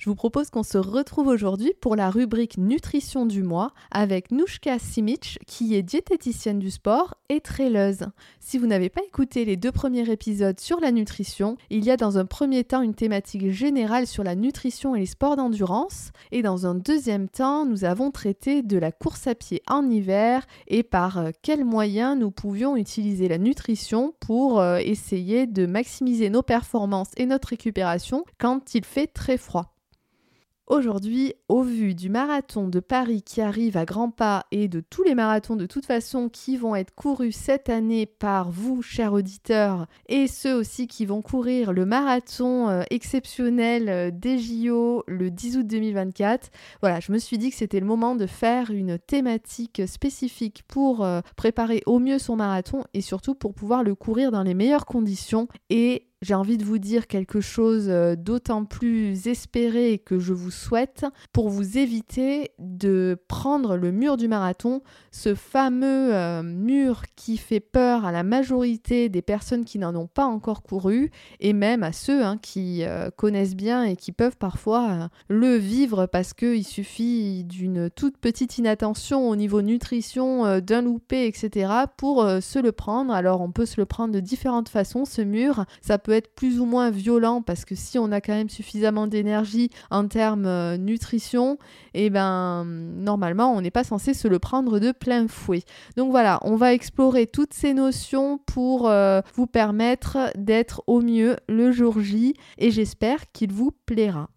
Je vous propose qu'on se retrouve aujourd'hui pour la rubrique nutrition du mois avec Nouchka Simic qui est diététicienne du sport et traileuse. Si vous n'avez pas écouté les deux premiers épisodes sur la nutrition, il y a dans un premier temps une thématique générale sur la nutrition et les sports d'endurance et dans un deuxième temps, nous avons traité de la course à pied en hiver et par euh, quels moyens nous pouvions utiliser la nutrition pour euh, essayer de maximiser nos performances et notre récupération quand il fait très froid. Aujourd'hui, au vu du marathon de Paris qui arrive à grands pas et de tous les marathons de toute façon qui vont être courus cette année par vous, chers auditeurs, et ceux aussi qui vont courir le marathon euh, exceptionnel euh, des JO le 10 août 2024, voilà, je me suis dit que c'était le moment de faire une thématique spécifique pour euh, préparer au mieux son marathon et surtout pour pouvoir le courir dans les meilleures conditions et j'ai envie de vous dire quelque chose euh, d'autant plus espéré que je vous souhaite pour vous éviter de prendre le mur du marathon, ce fameux euh, mur qui fait peur à la majorité des personnes qui n'en ont pas encore couru et même à ceux hein, qui euh, connaissent bien et qui peuvent parfois le vivre parce qu'il suffit d'une toute petite inattention au niveau nutrition, d'un loupé, etc. pour se le prendre. Alors on peut se le prendre de différentes façons, ce mur. Ça peut être plus ou moins violent parce que si on a quand même suffisamment d'énergie en termes euh, nutrition, et eh ben normalement on n'est pas censé se le prendre de plein fouet. Donc voilà, on va explorer toutes ces notions pour euh, vous permettre d'être au mieux le jour J et j'espère qu'il vous plaira.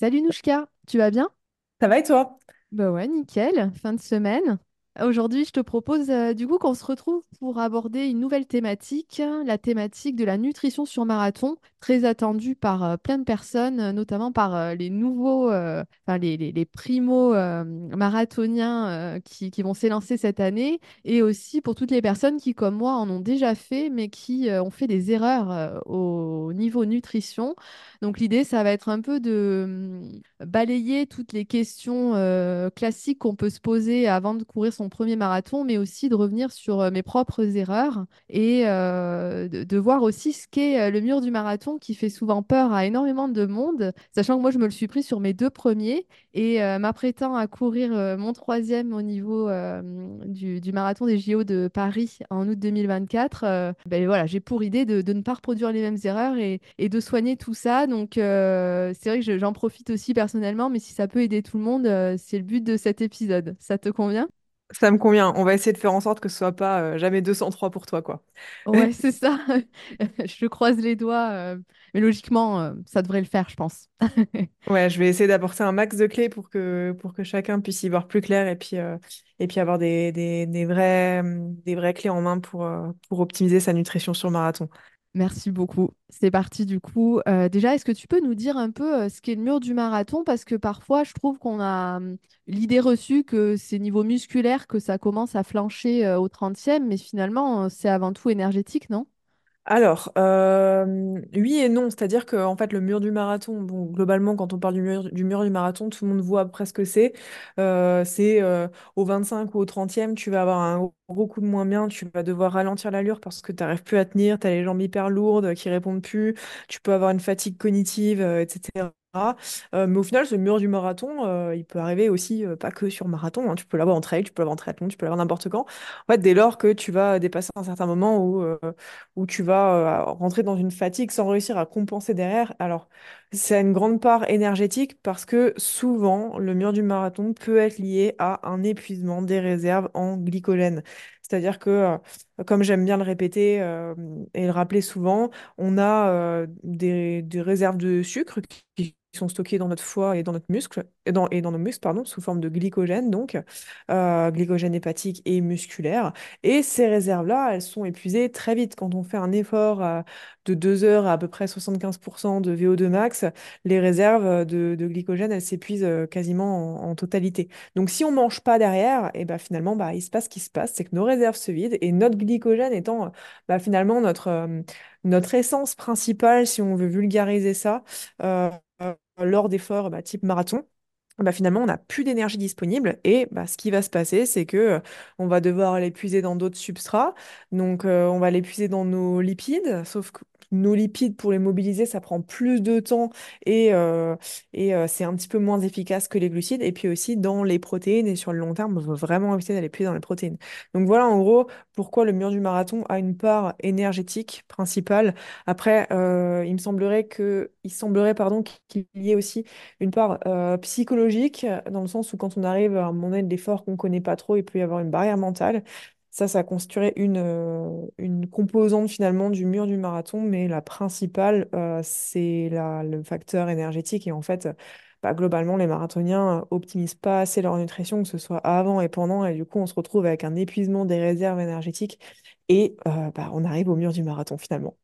Salut Nouchka, tu vas bien? Ça va et toi? Bah ouais, nickel, fin de semaine. Aujourd'hui, je te propose euh, du coup qu'on se retrouve pour aborder une nouvelle thématique, la thématique de la nutrition sur marathon, très attendue par euh, plein de personnes, euh, notamment par les nouveaux, enfin les, les, primo marathoniens qui, qui vont s'élancer cette année, et aussi pour toutes les personnes qui, comme moi, en ont déjà fait, mais qui ont fait des erreurs au niveau nutrition. Donc l'idée, ça va être un peu de hum, balayer toutes les questions classiques qu'on peut se poser avant de courir son premier marathon, mais aussi de revenir sur euh, mes propres erreurs et euh, de, voir aussi ce qu'est euh, le mur du marathon qui fait souvent peur à énormément de monde, sachant que moi je me le suis pris sur mes deux premiers et m'apprêtant à courir mon troisième au niveau du, marathon des JO de Paris en août 2024. ben voilà, j'ai pour idée de, ne pas reproduire les mêmes erreurs et, et de soigner tout ça. Donc c'est vrai que j'en profite aussi personnellement, mais si ça peut aider tout le monde, c'est le but de cet épisode. Ça te convient? Ça me convient. On va essayer de faire en sorte que ce soit pas euh, jamais 203 pour toi, quoi. Ouais, c'est ça. Je croise les doigts. euh, Mais logiquement, euh, ça devrait le faire, je pense. Ouais, je vais essayer d'apporter un max de clés pour que, pour que chacun puisse y voir plus clair et puis, et puis avoir des, des, des vrais, des vraies clés en main pour, pour optimiser sa nutrition sur marathon. Merci beaucoup. C'est parti du coup. Euh, déjà, est-ce que tu peux nous dire un peu euh, ce qu'est le mur du marathon? Parce que parfois, je trouve qu'on a hum, l'idée reçue que c'est niveau musculaire que ça commence à flancher euh, au 30e, mais finalement, c'est avant tout énergétique, non? Alors, oui et non, c'est-à-dire que en fait, le mur du marathon, bon, globalement, quand on parle du mur, du mur du marathon, tout le monde voit presque c'est. Euh, c'est euh, au 25 ou au 30e, tu vas avoir un gros coup de moins bien, tu vas devoir ralentir l'allure parce que tu n'arrives plus à tenir, tu as les jambes hyper lourdes qui répondent plus, tu peux avoir une fatigue cognitive, etc. Euh, mais au final, ce mur du marathon, euh, il peut arriver aussi, euh, pas que sur marathon, hein. tu peux l'avoir en trail, tu peux l'avoir en triathlon, tu peux l'avoir n'importe quand. En fait, dès lors que tu vas dépasser un certain moment où, où tu vas rentrer dans une fatigue sans réussir à compenser derrière, alors c'est une grande part énergétique parce que souvent, le mur du marathon peut être lié à un épuisement des réserves en glycogène. C'est-à-dire que, comme j'aime bien le répéter et le rappeler souvent, on a des, des réserves de sucre qui sont stockés dans notre foie et dans notre muscle, et dans, et dans nos muscles, pardon, sous forme de glycogène, donc euh, glycogène hépatique et musculaire. Et ces réserves-là, elles sont épuisées très vite. Quand on fait un effort euh, de 2 heures à à peu près 75% de VO2 max, les réserves de, de glycogène, elles s'épuisent euh, quasiment en, totalité. Donc si on mange pas derrière, et ben finalement, bah, il se passe ce qui se passe, c'est que nos réserves se vident et notre glycogène étant bah, finalement notre, euh, notre essence principale, si on veut vulgariser ça, euh, euh, lors d'efforts bah, type marathon, bah, finalement, on n'a plus d'énergie disponible et bah, ce qui va se passer, c'est que euh, on va devoir l'épuiser dans d'autres substrats. Donc, euh, on va l'épuiser dans nos lipides, sauf que nos lipides, pour les mobiliser, ça prend plus de temps et, euh, euh, c'est un petit peu moins efficace que les glucides. Et puis aussi dans les protéines et sur le long terme, on veut vraiment éviter d'aller puiser dans les protéines. Donc voilà en gros pourquoi le mur du marathon a une part énergétique principale. Après, euh, il me semblerait que, il semblerait pardon qu'il y ait aussi une part psychologique, dans le sens où quand on arrive à un moment donné l'effort qu'on ne connaît pas trop, il peut y avoir une barrière mentale. Ça, ça constituerait une, euh, une composante finalement du mur du marathon, mais la principale, euh, c'est le facteur énergétique. Et en fait, bah, globalement, les marathoniens euh, optimisent pas assez leur nutrition, que ce soit avant et pendant, et du coup, on se retrouve avec un épuisement des réserves énergétiques et bah, on arrive au mur du marathon finalement.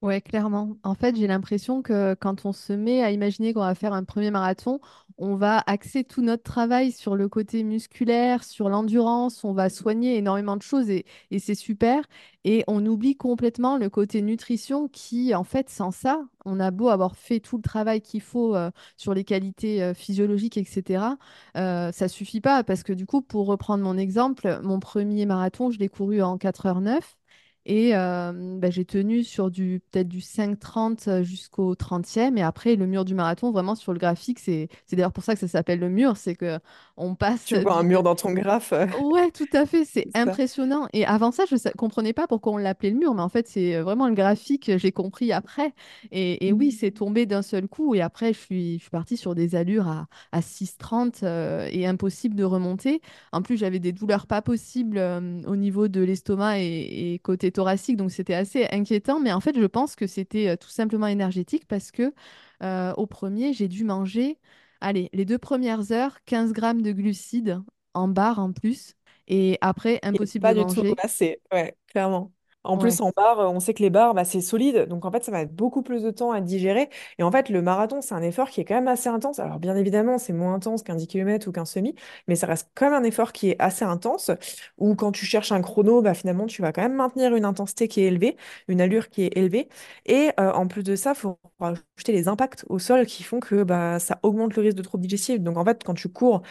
Ouais, clairement. En fait, j'ai l'impression que quand on se met à imaginer qu'on va faire un premier marathon, on va axer tout notre travail sur le côté musculaire, sur l'endurance, on va soigner énormément de choses et, c'est super. Et on oublie complètement le côté nutrition qui, en fait, sans ça, on a beau avoir fait tout le travail qu'il faut euh, sur les qualités euh, physiologiques, etc. euh, ça suffit pas parce que du coup, pour reprendre mon exemple, mon premier marathon, je l'ai couru en 4 heures 9. Et euh, bah, j'ai tenu sur du peut-être du 5,30 jusqu'au 30e. Et après, le mur du marathon, vraiment sur le graphique, c'est d'ailleurs pour ça que ça s'appelle le mur, c'est que on passe Tu vois un mur dans ton graphe, euh, Ouais, tout à fait, c'est ça. impressionnant. Et avant ça, je ne comprenais pas pourquoi on l'appelait le mur, mais en fait, c'est euh, vraiment le graphique, j'ai compris après. Et, et oui, c'est tombé d'un seul coup. Et après, je suis, je suis partie sur des allures à, à 6,30 euh, et impossible de remonter. En plus, j'avais des douleurs pas possibles euh, au niveau de l'estomac et, et côté thoracique, donc c'était assez inquiétant. Mais en fait, je pense que c'était euh, tout simplement énergétique parce que euh, au premier, j'ai dû manger. Allez, les deux premières heures, 15 grammes de glucides en barre en plus. Et après, impossible de pas du tout manger. ramassé, ouais, clairement. En Ouais. plus, en barre, euh, on sait que les barres, bah, c'est solide, donc en fait, ça va être beaucoup plus de temps à digérer. Et en fait, le marathon, c'est un effort qui est quand même assez intense. Alors, bien évidemment, c'est moins intense qu'un 10 km ou qu'un semi, mais ça reste quand même un effort qui est assez intense, où quand tu cherches un chrono, bah, finalement, tu vas quand même maintenir une intensité qui est élevée, une allure qui est élevée. Et euh, en plus de ça, il faut rajouter les impacts au sol qui font que bah, ça augmente le risque de troubles digestifs. Donc, en fait, quand tu cours,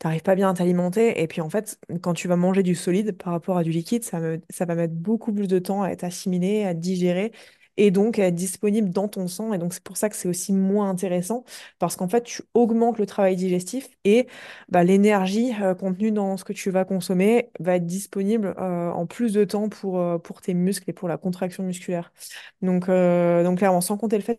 t'arrives pas bien à t'alimenter. Et puis en fait, quand tu vas manger du solide par rapport à du liquide, ça, va mettre beaucoup plus de temps à être assimilé, à digéré. Et donc à être disponible dans ton sang. Et donc c'est pour ça que c'est aussi moins intéressant, parce qu'en fait, tu augmentes le travail digestif et bah, l'énergie euh, contenue dans ce que tu vas consommer va être disponible euh, en plus de temps pour, euh, pour tes muscles et pour la contraction musculaire. Donc, donc clairement, sans compter le fait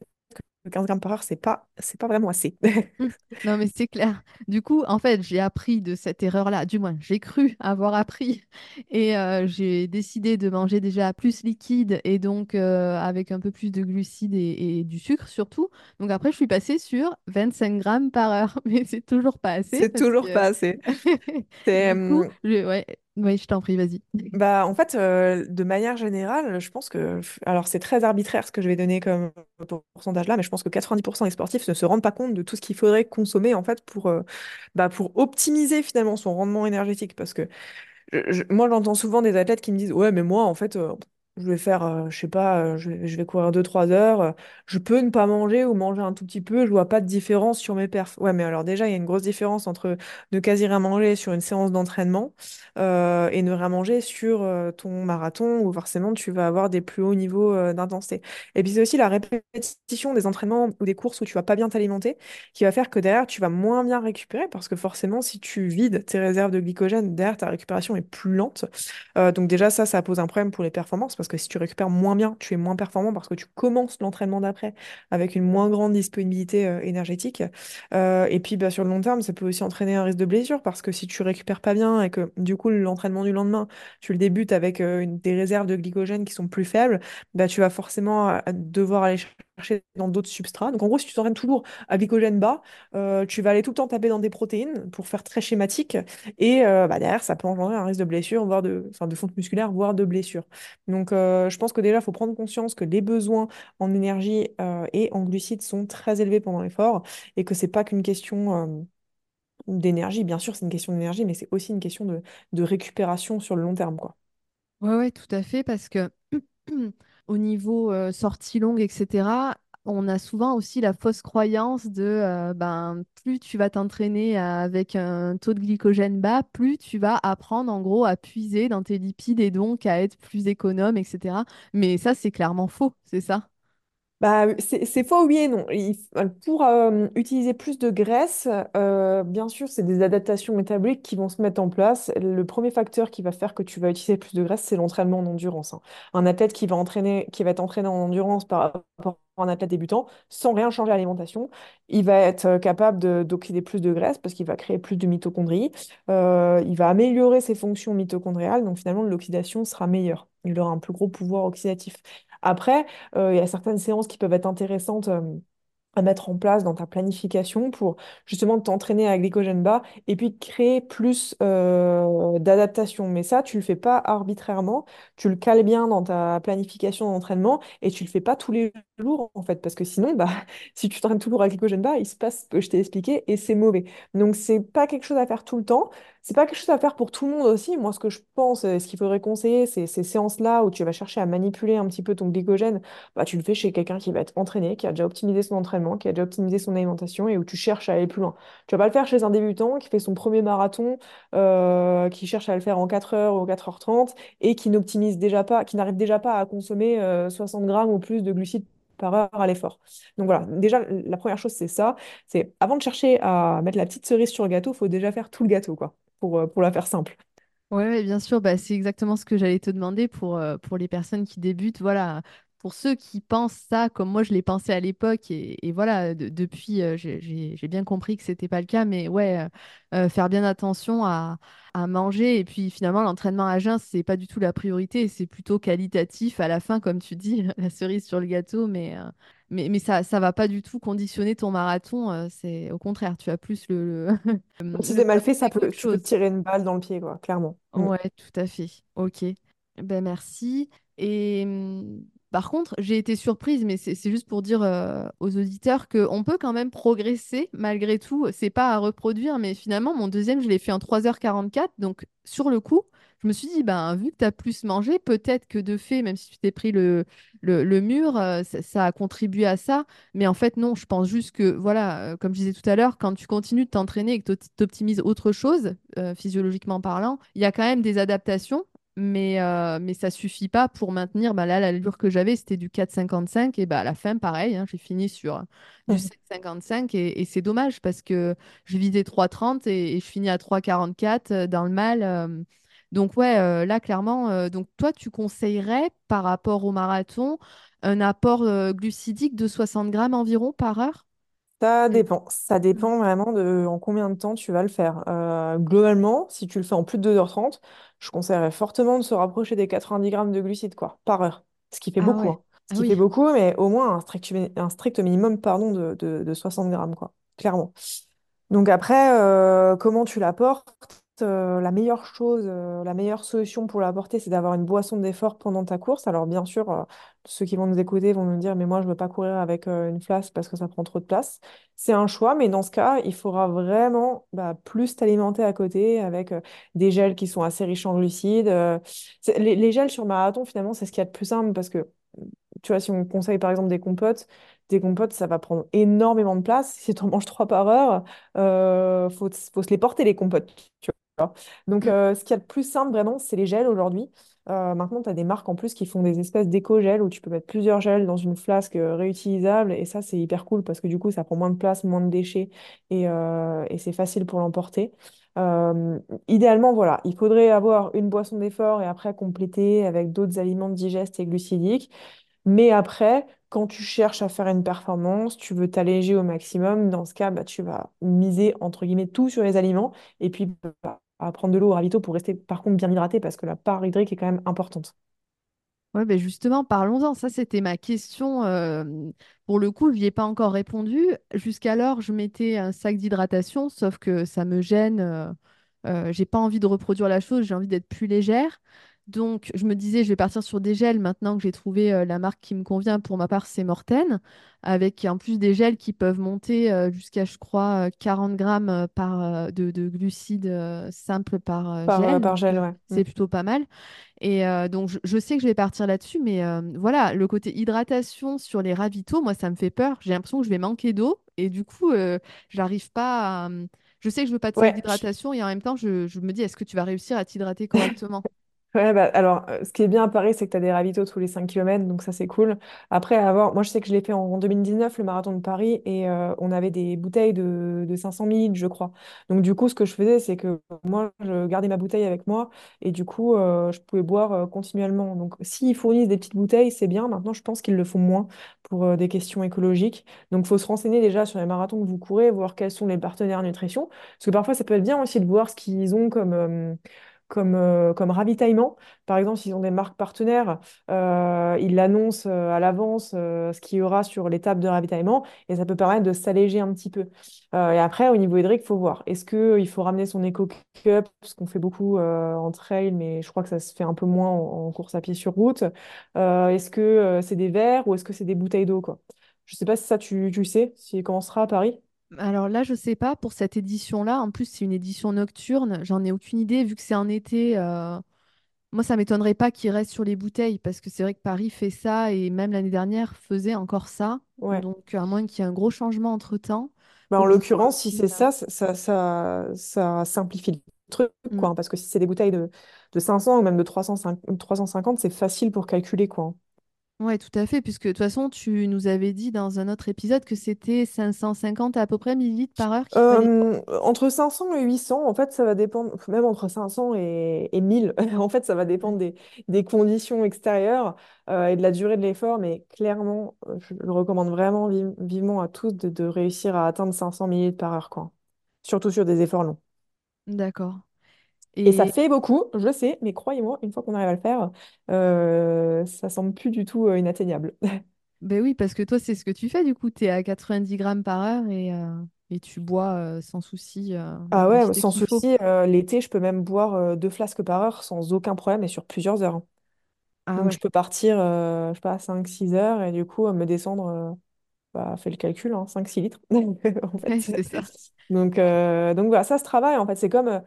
15 grammes par heure, c'est pas, c'est pas vraiment assez. Mm. Non, mais c'est clair. Du coup, en fait, j'ai appris de cette erreur-là. Du moins, j'ai cru avoir appris. Et euh, j'ai décidé de manger déjà plus liquide et donc euh, avec un peu plus de glucides et, et du sucre surtout. Donc après, je suis passée sur 25 grammes par heure. Mais c'est toujours pas assez C'est toujours que... pas assez. C'est, Du coup, je... ouais, ouais, je t'en prie, vas-y. Bah, en fait, euh, de manière générale, je pense que, alors c'est très arbitraire ce que je vais donner comme pourcentage là, mais je pense que 90% des sportifs ne se rendent pas compte de tout ce qu'il faudrait consommer en fait pour, euh, bah, pour optimiser finalement son rendement énergétique. Parce que moi, j'entends souvent des athlètes qui me disent, ouais, mais moi, en fait, euh, je vais faire, euh, je sais pas, euh, je vais, courir deux trois heures, euh, je peux ne pas manger ou manger un tout petit peu, je vois pas de différence sur mes perfs. Ouais, mais alors déjà, il y a une grosse différence entre ne quasi rien manger sur une séance d'entraînement euh, et ne rien manger sur ton marathon où forcément tu vas avoir des plus hauts niveaux d'intensité. Et puis c'est aussi la répétition des entraînements ou des courses où tu vas pas bien t'alimenter qui va faire que derrière tu vas moins bien récupérer parce que forcément si tu vides tes réserves de glycogène, derrière ta récupération est plus lente. Donc déjà ça, ça pose un problème pour les performances parce si tu récupères moins bien, tu es moins performant parce que tu commences l'entraînement d'après avec une moins grande disponibilité euh, énergétique. Euh, et puis bah, sur le long terme, ça peut aussi entraîner un risque de blessure parce que si tu récupères pas bien et que du coup l'entraînement du lendemain, tu le débutes avec euh, des réserves de glycogène qui sont plus faibles, bah, tu vas forcément devoir aller chercher dans d'autres substrats. Donc en gros, si tu t'entraînes toujours à glycogène bas, euh, tu vas aller tout le temps taper dans des protéines pour faire très schématique. Et euh, bah, derrière, ça peut engendrer un risque de blessure, voire de, enfin, de fonte musculaire, voire de blessure. Donc euh, je pense que déjà, il faut prendre conscience que les besoins en énergie et en glucides sont très élevés pendant l'effort et que c'est pas qu'une question d'énergie. Bien sûr, c'est une question d'énergie, mais c'est aussi une question de, de récupération sur le long terme, quoi. Ouais, ouais, tout à fait, parce que au niveau euh, sortie longue, etc., on a souvent aussi la fausse croyance de euh, ben, plus tu vas t'entraîner avec un taux de glycogène bas, plus tu vas apprendre en gros à puiser dans tes lipides et donc à être plus économe, etc. Mais ça, c'est clairement faux, c'est ça? Bah, c'est faux, oui et non. Il- pour euh, utiliser plus de graisse, euh, bien sûr, c'est des adaptations métaboliques qui vont se mettre en place. Le premier facteur qui va faire que tu vas utiliser plus de graisse, c'est l'entraînement en endurance. hein. Un athlète qui va entraîner, qui va être entraîné en endurance par rapport à un athlète débutant, sans rien changer à l'alimentation, il va être euh, capable de- d'oxyder plus de graisse parce qu'il va créer plus de mitochondries. Euh, il va améliorer ses fonctions mitochondriales, donc finalement, l'oxydation sera meilleure. Il aura un plus gros pouvoir oxydatif. Après, euh, il y a certaines séances qui peuvent être intéressantes. euh, à mettre en place dans ta planification pour justement t'entraîner à glycogène bas et puis créer plus euh, d'adaptation. Mais ça, tu le fais pas arbitrairement, tu le cales bien dans ta planification d'entraînement et tu le fais pas tous les jours en fait, parce que sinon, bah, si tu t'entraînes toujours à glycogène bas, il se passe ce que je t'ai expliqué et c'est mauvais. Donc c'est pas quelque chose à faire tout le temps, c'est pas quelque chose à faire pour tout le monde aussi. Moi, ce que je pense, euh, ce qu'il faudrait conseiller, c'est ces séances-là où tu vas chercher à manipuler un petit peu ton glycogène bah, tu le fais chez quelqu'un qui va être entraîné, qui a déjà optimisé son entraînement, qui a déjà optimisé son alimentation et où tu cherches à aller plus loin. Tu vas pas le faire chez un débutant qui fait son premier marathon, euh, qui cherche à le faire en 4 heures ou 4h30 et qui n'optimise déjà pas, qui n'arrive déjà pas à consommer euh, 60 grammes ou plus de glucides par heure à l'effort. Donc voilà, déjà, la première chose, c'est ça. C'est avant de chercher à mettre la petite cerise sur le gâteau, il faut déjà faire tout le gâteau, quoi, pour, euh, pour la faire simple. Ouais, bien sûr, bah, c'est exactement ce que j'allais te demander pour, euh, pour les personnes qui débutent. Voilà, pour ceux qui pensent ça comme moi je l'ai pensé à l'époque, et, et voilà, de- depuis, euh, j'ai bien compris que c'était pas le cas, mais ouais, euh, euh, faire bien attention à, à manger. Et puis finalement, l'entraînement à jeun, c'est pas du tout la priorité, c'est plutôt qualitatif à la fin, comme tu dis, la cerise sur le gâteau, mais, euh, mais, mais ça, ça va pas du tout conditionner ton marathon. c'est au contraire, tu as plus le, le, Si c'est mal fait, ça peut, tu peux te tirer une balle dans le pied, quoi, clairement. Mm. Ouais, tout à fait. Ok. Ben merci. Et hum, par contre, j'ai été surprise, mais c'est juste pour dire euh, aux auditeurs qu'on peut quand même progresser malgré tout. C'est pas à reproduire, mais finalement, mon deuxième, je l'ai fait en trois heures quarante-quatre. Donc, sur le coup, je me suis dit, ben, vu que tu as plus mangé, peut-être que de fait, même si tu t'es pris le, mur, euh, ça, a contribué à ça. Mais en fait, non, je pense juste que, voilà, euh, comme je disais tout à l'heure, quand tu continues de t'entraîner et que tu optimises autre chose, physiologiquement parlant, il y a quand même des adaptations, mais, euh, mais ça suffit pas pour maintenir. Bah là, l'allure que j'avais, c'était du 4,55 et bah à la fin, pareil, hein, j'ai fini sur du Mhm. 7,55 et, et c'est dommage parce que je visais 3,30 et, et je finis à 3,44 euh, dans le mal. euh. donc ouais, euh, là, clairement, donc toi, tu conseillerais par rapport au marathon un apport glucidique de 60 grammes environ par heure? Ça Mm. dépend. Ça dépend vraiment de en combien de temps tu vas le faire. Euh, globalement, si tu le fais en plus de deux heures trente, je conseillerais fortement de se rapprocher des 90 grammes de glucides quoi, par heure. Ce qui fait Ah beaucoup. ouais. hein. Ce Ah qui fait oui. beaucoup, mais au moins un strict, un strict minimum pardon, de, de, de 60 grammes, quoi. Clairement. Donc après, euh, comment tu l'apportes? Euh, la meilleure chose, euh, la meilleure solution pour l'apporter, c'est d'avoir une boisson d'effort pendant ta course. Alors bien sûr, euh, ceux qui vont nous écouter vont nous dire, mais moi, je ne veux pas courir avec une flasque parce que ça prend trop de place. C'est un choix, mais dans ce cas, il faudra vraiment bah, plus t'alimenter à côté avec des gels qui sont assez riches en glucides. les, gels sur marathon, finalement, c'est ce qu'il y a de plus simple parce que, tu vois, si on conseille par exemple des compotes, des compotes, ça va prendre énormément de place. Si tu en manges trois par heure, faut, faut se les porter, les compotes. tu Donc, Mm. euh, ce qu'il y a de plus simple, vraiment, c'est les gels aujourd'hui. Euh, maintenant, tu as des marques en plus qui font des espèces d'éco-gels où tu peux mettre plusieurs gels dans une flasque euh, réutilisable. Et ça, c'est hyper cool parce que du coup, ça prend moins de place, moins de déchets et, euh, et c'est facile pour l'emporter. Euh, idéalement, voilà, il faudrait avoir une boisson d'effort et après compléter avec d'autres aliments digestes et glucidiques. Mais après, quand tu cherches à faire une performance, tu veux t'alléger au maximum, dans ce cas, bah, tu vas miser entre guillemets tout sur les aliments et puis bah, à prendre de l'eau au ravito pour rester par contre bien hydraté parce que la part hydrique est quand même importante. Ouais, ben justement, parlons-en. Ça, c'était ma question. euh, pour le coup, je n'y ai pas encore répondu. Jusqu'alors, je mettais un sac d'hydratation, sauf que ça me gêne. Euh, euh, j'ai pas envie de reproduire la chose, j'ai envie d'être plus légère. Donc, je me disais, je vais partir sur des gels maintenant que j'ai trouvé euh, la marque qui me convient. Pour ma part, c'est Morten, avec en plus des gels qui peuvent monter euh, jusqu'à, je crois, euh, 40 grammes euh, par, euh, de, de glucides simples par Par, gel. par gel, ouais. Mm. c'est plutôt pas mal. Et donc, je, je sais que je vais partir là-dessus, mais voilà, le côté hydratation sur les ravitaux, moi, ça me fait peur. J'ai l'impression que je vais manquer d'eau et du coup, j'arrive pas à... Je sais que je veux pas de Ouais, d'hydratation et en même temps, je, je me dis, est-ce que tu vas réussir à t'hydrater correctement? Ouais, bah, alors, euh, ce qui est bien à Paris, c'est que tu as des ravitaux tous les 5 kilomètres, donc ça, c'est cool. Après, avoir, moi, je sais que je l'ai fait en 2019, le marathon de Paris, et euh, on avait des bouteilles de, de 500 millilitres, je crois. Donc, du coup, ce que je faisais, c'est que moi, je gardais ma bouteille avec moi, et du coup, euh, je pouvais boire continuellement. Donc, s'ils fournissent des petites bouteilles, c'est bien. Maintenant, je pense qu'ils le font moins pour des questions écologiques. Donc, il faut se renseigner déjà sur les marathons que vous courez, voir quels sont les partenaires nutrition. Parce que parfois, ça peut être bien aussi de voir ce qu'ils ont comme... comme, euh, comme ravitaillement. Par exemple, s'ils ont des marques partenaires, euh, ils l'annoncent euh, à l'avance ce qu'il y aura sur les tables de ravitaillement et ça peut permettre de s'alléger un petit peu. Et après, au niveau hydrique, il faut voir. Est-ce qu'il faut ramener son Eco Cup, ce qu'on fait beaucoup en trail, mais je crois que ça se fait un peu moins en, course à pied sur route. Est-ce que c'est des verres ou est-ce que c'est des bouteilles d'eau, quoi? Je sais pas si ça, tu, tu sais, si comment sera à Paris? Alors là, je sais pas, pour cette édition-là, en plus, c'est une édition nocturne, j'en ai aucune idée, vu que c'est en été. euh, Moi, ça m'étonnerait pas qu'il reste sur les bouteilles, parce que c'est vrai que Paris fait ça, et même l'année dernière faisait encore ça. Ouais. Donc, à moins qu'il y ait un gros changement entre-temps, Bah, en l'occurrence, si c'est ça, ça, ça, ça, ça simplifie le truc, mm. quoi. hein, parce que si c'est des bouteilles de, de 500 ou même de 350, 350, c'est facile pour calculer, quoi. hein. Ouais, tout à fait, puisque de toute façon, tu nous avais dit dans un autre épisode que c'était 550 à peu près millilitres par heure qu'il fallait boire. Euh, entre 500 et 800, en fait, ça va dépendre, même entre 500 et, et 1000, en fait, ça va dépendre des, des conditions extérieures euh, et de la durée de l'effort, mais clairement, je le recommande vraiment vi- vivement à tous de, de réussir à atteindre 500 millilitres par heure, quoi. Surtout sur des efforts longs. D'accord. Et ça fait beaucoup, je sais, mais croyez-moi, une fois qu'on arrive à le faire, euh, ça semble plus du tout euh, inatteignable. ben oui, parce que toi, c'est ce que tu fais, du coup, tu es à 90 grammes par heure et, euh, et tu bois euh, sans souci Ah ouais, sans souci, l'été, je peux même boire deux flasques par heure sans aucun problème et sur plusieurs heures. hein. Ah Donc ouais, je peux partir, je sais pas, cinq six heures et du coup me descendre, bah, fais le calcul, hein, 5-6 litres en fait. ça. Donc, euh, donc voilà, ça se travaille en fait. C'est comme,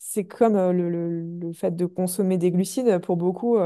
C'est comme le, le- le fait de consommer des glucides. Pour beaucoup,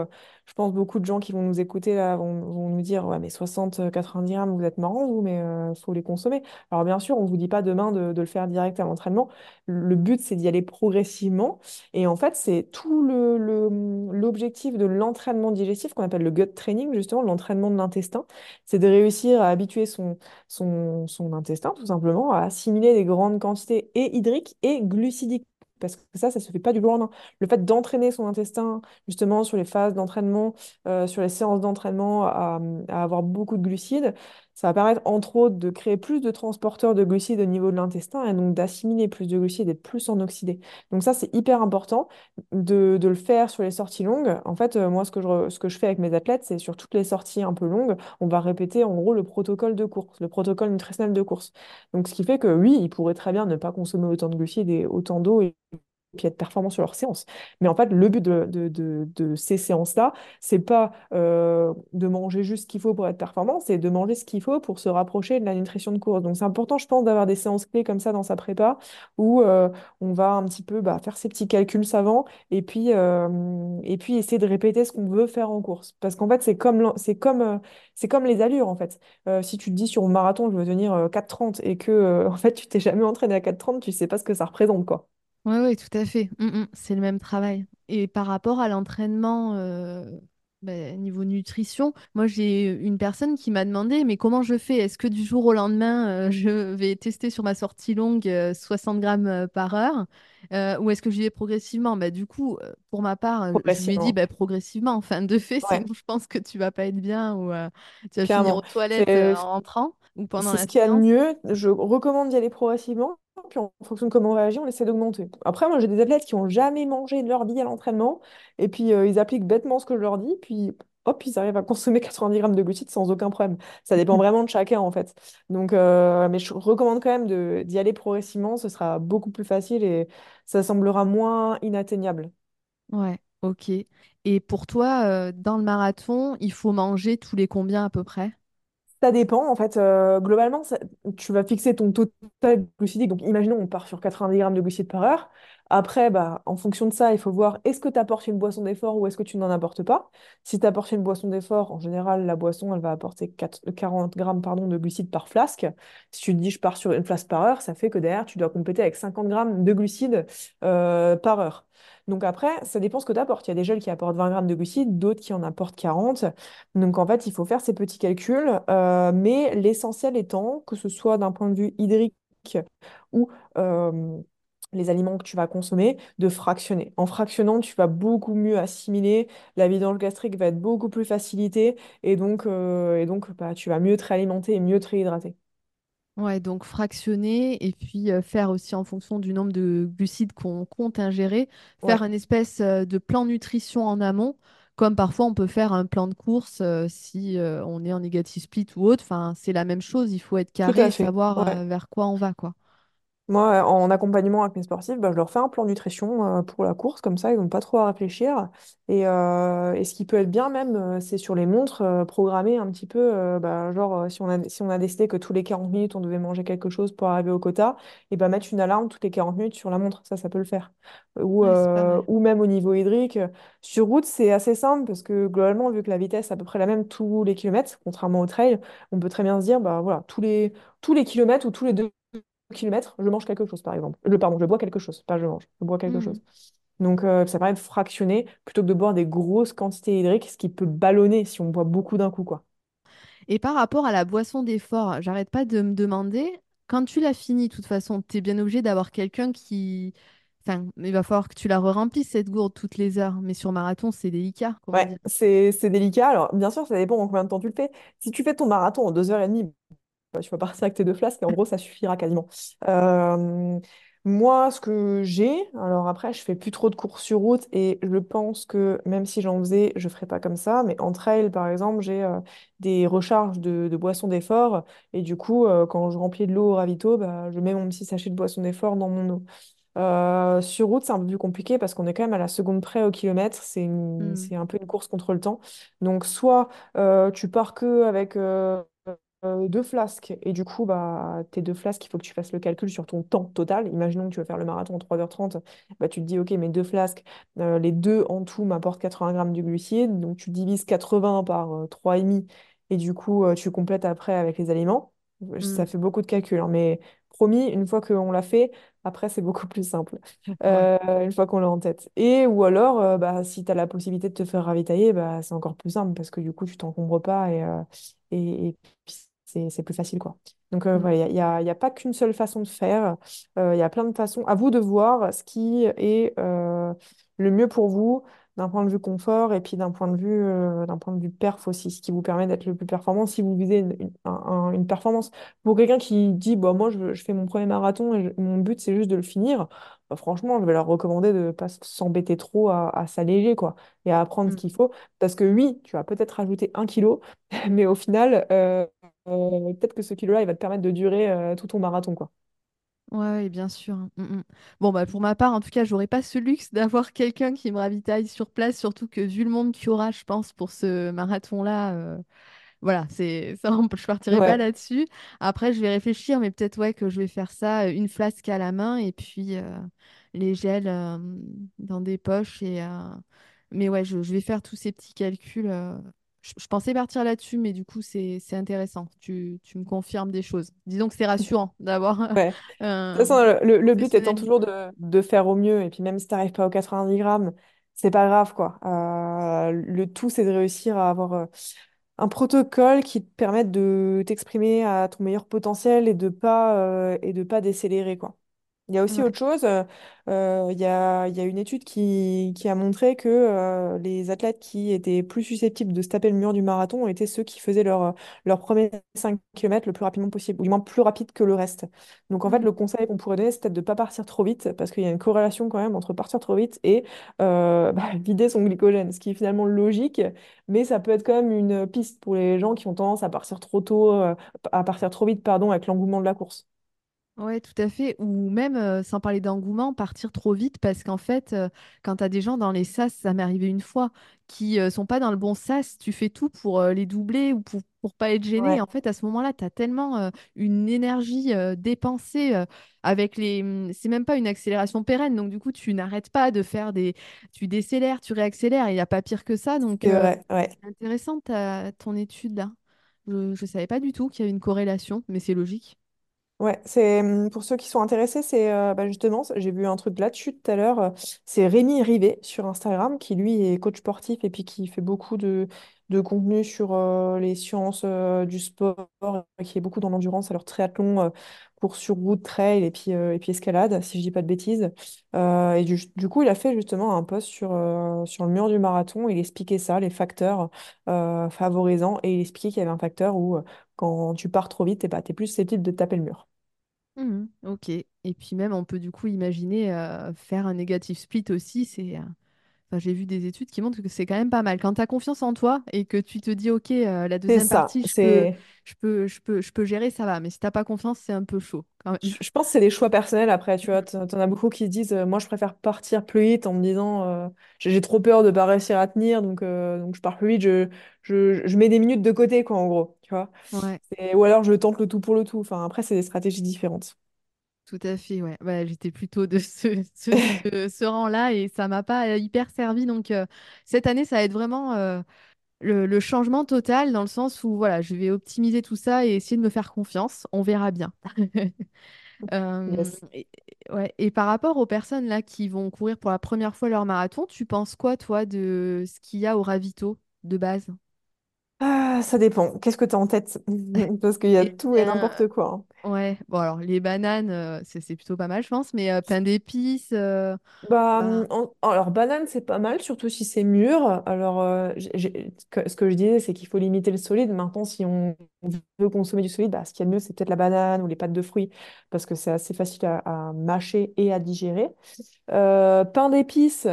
je pense beaucoup de gens qui vont nous écouter là vont, vont nous dire Ouais, mais 60, euh, 90 grammes, vous êtes marrants, vous, mais il faut les consommer. Alors, bien sûr, on ne vous dit pas demain de, de le faire direct à l'entraînement. Le but, c'est d'y aller progressivement. Et en fait, c'est tout le, le- l'objectif de l'entraînement digestif qu'on appelle le gut training, justement, l'entraînement de l'intestin. C'est de réussir à habituer son, son, son intestin, tout simplement, à assimiler des grandes quantités et hydriques et glucidiques. Parce que ça, ça se fait pas du jour. Le fait d'entraîner son intestin, justement, sur les phases d'entraînement, euh, sur les séances d'entraînement, à avoir beaucoup de glucides, ça va permettre, entre autres, de créer plus de transporteurs de glucides au niveau de l'intestin et donc d'assimiler plus de glucides et d'être plus en oxydé. Donc ça, c'est hyper important de, le faire sur les sorties longues. En fait, euh, moi, ce que je, fais avec mes athlètes, c'est sur toutes les sorties un peu longues, on va répéter en gros le protocole de course, le protocole nutritionnel de course. Donc, ce qui fait que oui, ils pourraient très bien ne pas consommer autant de glucides et autant d'eau puis être performants sur leurs séances. Mais en fait, le but de, ces séances-là, c'est pas euh, de manger juste ce qu'il faut pour être performant, c'est de manger ce qu'il faut pour se rapprocher de la nutrition de course. Donc, c'est important, je pense, d'avoir des séances clés comme ça dans sa prépa où euh, on va un petit peu bah, faire ses petits calculs savants et puis, euh, et puis essayer de répéter ce qu'on veut faire en course. Parce qu'en fait, c'est comme, c'est comme, les allures, en fait. Si tu te dis sur un marathon, je veux tenir euh, 4,30 et que en fait, tu t'es jamais entraîné à 4,30, tu sais pas ce que ça représente, quoi. Oui, oui, tout à fait. Mm, mm, c'est le même travail. Et par rapport à l'entraînement, euh, ben, niveau nutrition, moi j'ai une personne qui m'a demandé, mais comment je fais? Est-ce que du jour au lendemain, euh, je vais tester sur ma sortie longue euh, 60 grammes euh, par heure, euh, ou est-ce que j'y vais progressivement? Bah, du coup, euh, pour ma part, euh, je lui ai dit Progressivement. bah, progressivement, enfin de fait, Ouais, sinon je pense que tu vas pas être bien ou euh, tu vas finir aux toilettes euh, C'est en rentrant ou pendant c'est la ce qu'il y a de séance. mieux. Je recommande d'y aller progressivement puis en fonction de comment on réagit, on essaie d'augmenter. Après, moi, j'ai des athlètes qui n'ont jamais mangé de leur vie à l'entraînement, et puis euh, ils appliquent bêtement ce que je leur dis, puis hop, ils arrivent à consommer 90 grammes de glucides sans aucun problème. Ça dépend vraiment de chacun, en fait. Donc, euh, mais je recommande quand même d'y aller progressivement, ce sera beaucoup plus facile et ça semblera moins inatteignable. Ouais, ok. Et pour toi, euh, dans le marathon, il faut manger tous les combien à peu près? Ça dépend, en fait, euh, globalement, tu vas fixer ton total glucidique. Donc, imaginons, on part sur 90 grammes de glucides par heure. Après, bah, en fonction de ça, il faut voir est-ce que tu apportes une boisson d'effort ou est-ce que tu n'en apportes pas? Si tu apportes une boisson d'effort, en général, la boisson, elle va apporter 4 40 grammes pardon, de glucides par flasque. Si tu te dis je pars sur une flasque par heure, ça fait que derrière, tu dois compléter avec 50 grammes de glucides euh, par heure. Donc après, ça dépend ce que tu apportes. Il y a des gels qui apportent 20 grammes de glucides, d'autres qui en apportent 40. Donc en fait, il faut faire ces petits calculs, euh, mais l'essentiel étant que ce soit d'un point de vue hydrique ou les aliments que tu vas consommer, de fractionner. En fractionnant, tu vas beaucoup mieux assimiler, la vidange gastrique va être beaucoup plus facilitée et donc, euh, bah, tu vas mieux te réalimenter et mieux te réhydrater. Ouais, donc fractionner et puis euh, faire aussi en fonction du nombre de glucides qu'on compte ingérer, faire une espèce euh, de plan nutrition en amont, comme parfois on peut faire un plan de course euh, si euh, on est en négatif split ou autre. Enfin, c'est la même chose, il faut être tout carré à et fait. savoir Ouais. euh, vers quoi on va, quoi. Moi, en accompagnement avec mes sportifs, bah, je leur fais un plan nutrition euh, pour la course, comme ça, ils n'ont pas trop à réfléchir. Et, euh, et ce qui peut être bien même, euh, c'est sur les montres, euh, programmer un petit peu, euh, bah, genre, euh, si on a, si on a décidé que tous les 40 minutes, on devait manger quelque chose pour arriver au quota, et bah, mettre une alarme toutes les 40 minutes sur la montre, ça, ça peut le faire. Ou, Ouais, euh, ou même au niveau hydrique. Sur route, c'est assez simple, parce que globalement, vu que la vitesse est à peu près la même tous les kilomètres, contrairement au trail, on peut très bien se dire, bah, voilà, tous les, tous les kilomètres ou tous les deux kilomètres, je mange quelque chose, par exemple. Pardon, je bois quelque chose, pas je mange, je bois quelque Hmm. chose. Donc, euh, ça permet de fractionner plutôt que de boire des grosses quantités hydriques, ce qui peut ballonner si on boit beaucoup d'un coup, quoi. Et par rapport à la boisson d'effort, j'arrête pas de me demander, quand tu l'as fini, de toute façon, tu es bien obligé d'avoir quelqu'un qui... Enfin, il va falloir que tu la re-remplisses, cette gourde, toutes les heures. Mais sur marathon, c'est délicat, Ouais, c'est c'est délicat. Alors, bien sûr, ça dépend en combien de temps tu le fais. Si tu fais ton marathon en deux heures et demie, tu vas partir avec tes deux flasques et en gros, ça suffira quasiment. Euh, moi, ce que j'ai, alors après, je fais plus trop de courses sur route et je pense que même si j'en faisais, je ferais pas comme ça. Mais en trail, par exemple, j'ai euh, des recharges de, de boissons d'effort et du coup, euh, quand je remplis de l'eau au ravito, bah, je mets mon petit sachet de boisson d'effort dans mon eau. Euh, sur route, c'est un peu plus compliqué parce qu'on est quand même à la seconde près au kilomètre. C'est c'est un peu une course contre le temps. Donc, soit euh, tu pars que avec euh, euh, deux flasques et du coup, bah, tes deux flasques, il faut que tu fasses le calcul sur ton temps total. Imaginons que tu veux faire le marathon en 3h30. Bah, tu te dis, OK, mes deux flasques, euh, les deux en tout m'apportent 80 grammes de glucides. Donc, tu divises 80 par euh, 3,5 et du coup, euh, tu complètes après avec les aliments. Hmm. Ça fait beaucoup de calculs, hein, mais promis, une fois qu'on l'a fait, après, c'est beaucoup plus simple, Ouais. euh, une fois qu'on l'a en tête. Et ou alors, euh, bah, si tu as la possibilité de te faire ravitailler, bah, c'est encore plus simple parce que du coup, tu t'encombres pas et, euh, et, et puis c'est plus facile, quoi. Donc, euh, Hmm. voilà, il n'y a, pas qu'une seule façon de faire. Euh, Il y a plein de façons. À vous de voir ce qui est euh, le mieux pour vous d'un point de vue confort et puis d'un point de vue, d'un point de vue perf aussi, ce qui vous permet d'être le plus performant si vous visez une, une- un- un- une performance. Pour quelqu'un qui dit, bah, moi, je, je fais mon premier marathon et je- mon but, c'est juste de le finir, bah, franchement, je vais leur recommander de ne pas s'embêter trop à, à s'alléger, quoi, et à apprendre ce Hmm. qu'il faut. Parce que oui, tu vas peut-être rajouter un kilo, mais au final, euh, peut-être que ce kilo-là, il va te permettre de durer euh, tout ton marathon, quoi. Ouais, bien sûr. hein. Mm, mm. Bon, bah, pour ma part, en tout cas, j'aurais pas ce luxe d'avoir quelqu'un qui me ravitaille sur place, surtout que vu le monde qu'il y aura, je pense, pour ce marathon-là, euh, voilà, c'est ça, on- je partirai pas Ouais. là-dessus. Après, je vais réfléchir, mais peut-être ouais que je vais faire ça, euh, une flasque à la main et puis euh, les gels euh, dans des poches et euh, mais ouais, je, je vais faire tous ces petits calculs. euh. Je, je pensais partir là-dessus, mais du coup, c'est intéressant. Tu, tu me confirmes des choses. Disons que c'est rassurant d'avoir Ouais. De toute façon, le, but étant toujours de, de faire au mieux, et puis même si tu n'arrives pas aux 90 grammes, c'est pas grave, quoi. Euh, le tout, c'est de réussir à avoir euh, un protocole qui te permette de t'exprimer à ton meilleur potentiel et de pas, euh, et de pas décélérer, quoi. Il y a aussi Ouais. autre chose. euh, euh, il y a, il y a une étude qui, qui a montré que euh, les athlètes qui étaient plus susceptibles de se taper le mur du marathon étaient ceux qui faisaient leur, leur premier 5 km le plus rapidement possible, ou du moins plus rapide que le reste. Donc en fait, Mhm. le conseil qu'on pourrait donner, c'est peut-être de ne pas partir trop vite, parce qu'il y a une corrélation quand même entre partir trop vite et euh, bah, vider son glycogène, ce qui est finalement logique, mais ça peut être quand même une piste pour les gens qui ont tendance à partir trop tôt, à partir trop vite, pardon, avec l'engouement de la course. Ouais, tout à fait. Ou même, euh, sans parler d'engouement, partir trop vite parce qu'en fait, euh, quand tu as des gens dans les sas, ça m'est arrivé une fois, qui euh, sont pas dans le bon sas, tu fais tout pour euh, les doubler ou pour, pour pas être gêné. En fait, à ce moment-là, tu as tellement euh, une énergie euh, dépensée euh, avec les... hum, C'est même pas une accélération pérenne. Donc, du coup, tu n'arrêtes pas de faire des... Tu décélères, tu réaccélères. Il n'y a pas pire que ça. Donc, c'est euh, vrai, ouais. c'est intéressant ta- ton étude là. Je ne savais pas du tout qu'il y avait une corrélation, mais c'est logique. Ouais, c'est hum, pour ceux qui sont intéressés, c'est euh, bah, justement, j'ai vu un truc là-dessus tout à l'heure. euh, C'est Rémi Rivet sur Instagram qui lui est coach sportif et puis qui fait beaucoup de, de contenu sur euh, les sciences du sport, qui est beaucoup dans l'endurance, alors triathlon, euh, course sur route, trail et puis, et puis escalade, si je dis pas de bêtises. Et du, du coup, il a fait justement un post sur, sur le mur du marathon. Il expliquait ça, les facteurs favorisants, et il expliquait qu'il y avait un facteur où quand tu pars trop vite, eh bah, tu es plus susceptible de taper le mur. Mhm, ok. Et puis même, on peut du coup imaginer euh, faire un négatif split aussi. C'est, euh, enfin, j'ai vu des études qui montrent que c'est quand même pas mal. Quand tu as confiance en toi et que tu te dis, OK, euh, la deuxième ça. partie, je peux, je peux, je peux, je peux gérer, ça va. Mais si t'as pas confiance, c'est un peu chaud quand je, je pense que c'est des choix personnels après, tu vois. T'en t'en as beaucoup qui se disent, euh, moi, je préfère partir plus vite en me disant, euh, j'ai trop peur de pas réussir à tenir, donc, donc je pars plus vite, je, je, je mets des minutes de côté, quoi, en gros, tu vois. Ouais, Ou alors je tente le tout pour le tout. Enfin, après, c'est des stratégies différentes. Tout à fait. Ouais. Ouais, j'étais plutôt de ce, ce, ce- ce rang-là et ça m'a pas euh, hyper servi. Donc euh, cette année, ça va être vraiment euh, le, le changement total dans le sens où voilà, je vais optimiser tout ça et essayer de me faire confiance. On verra bien. Euh, Yes. et, ouais. Et par rapport aux personnes là qui vont courir pour la première fois leur marathon, tu penses quoi, toi, de ce qu'il y a au ravito de base? Ah, ça dépend. Qu'est-ce que tu as en tête? Parce qu'il y a tout et bien, n'importe quoi. hein. ouais, bon alors les bananes, euh, c'est c'est plutôt pas mal, je pense, mais euh, pain d'épices, euh, Bah, ben, hum, en- alors, banane, c'est pas mal, surtout si c'est mûr. Alors, euh, j'ai- j'ai- que- ce que je disais, c'est qu'il faut limiter le solide. Maintenant, si on on veut consommer du solide, bah, ce qu'il y a de mieux, c'est peut-être la banane ou les pâtes de fruits, parce que c'est assez facile à, à mâcher et à digérer. Euh, pain d'épices.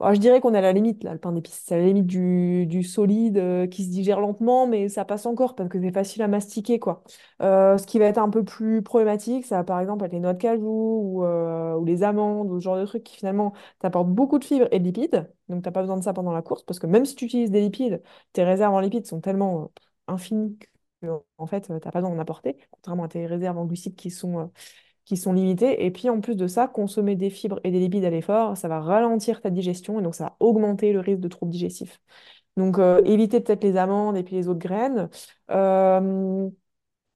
Alors, je dirais qu'on est à la limite, là, le pain d'épices. C'est à la limite du, solide euh, qui se digère lentement, mais ça passe encore parce que c'est facile à mastiquer, quoi. Euh, ce qui va être un peu plus problématique, ça va par exemple être les noix de cajou ou, euh, ou les amandes ou ce genre de trucs qui finalement t'apportent beaucoup de fibres et de lipides. Donc, t'as pas besoin de ça pendant la course parce que même si tu utilises des lipides, tes réserves en lipides sont tellement infinies que, en fait, t'as pas besoin d'en apporter, contrairement à tes réserves en glucides qui sont qui sont limitées. Et puis en plus de ça, consommer des fibres et des lipides à l'effort, ça va ralentir ta digestion et donc ça va augmenter le risque de troubles digestifs. Donc euh, éviter peut-être les amandes et puis les autres graines. Euh,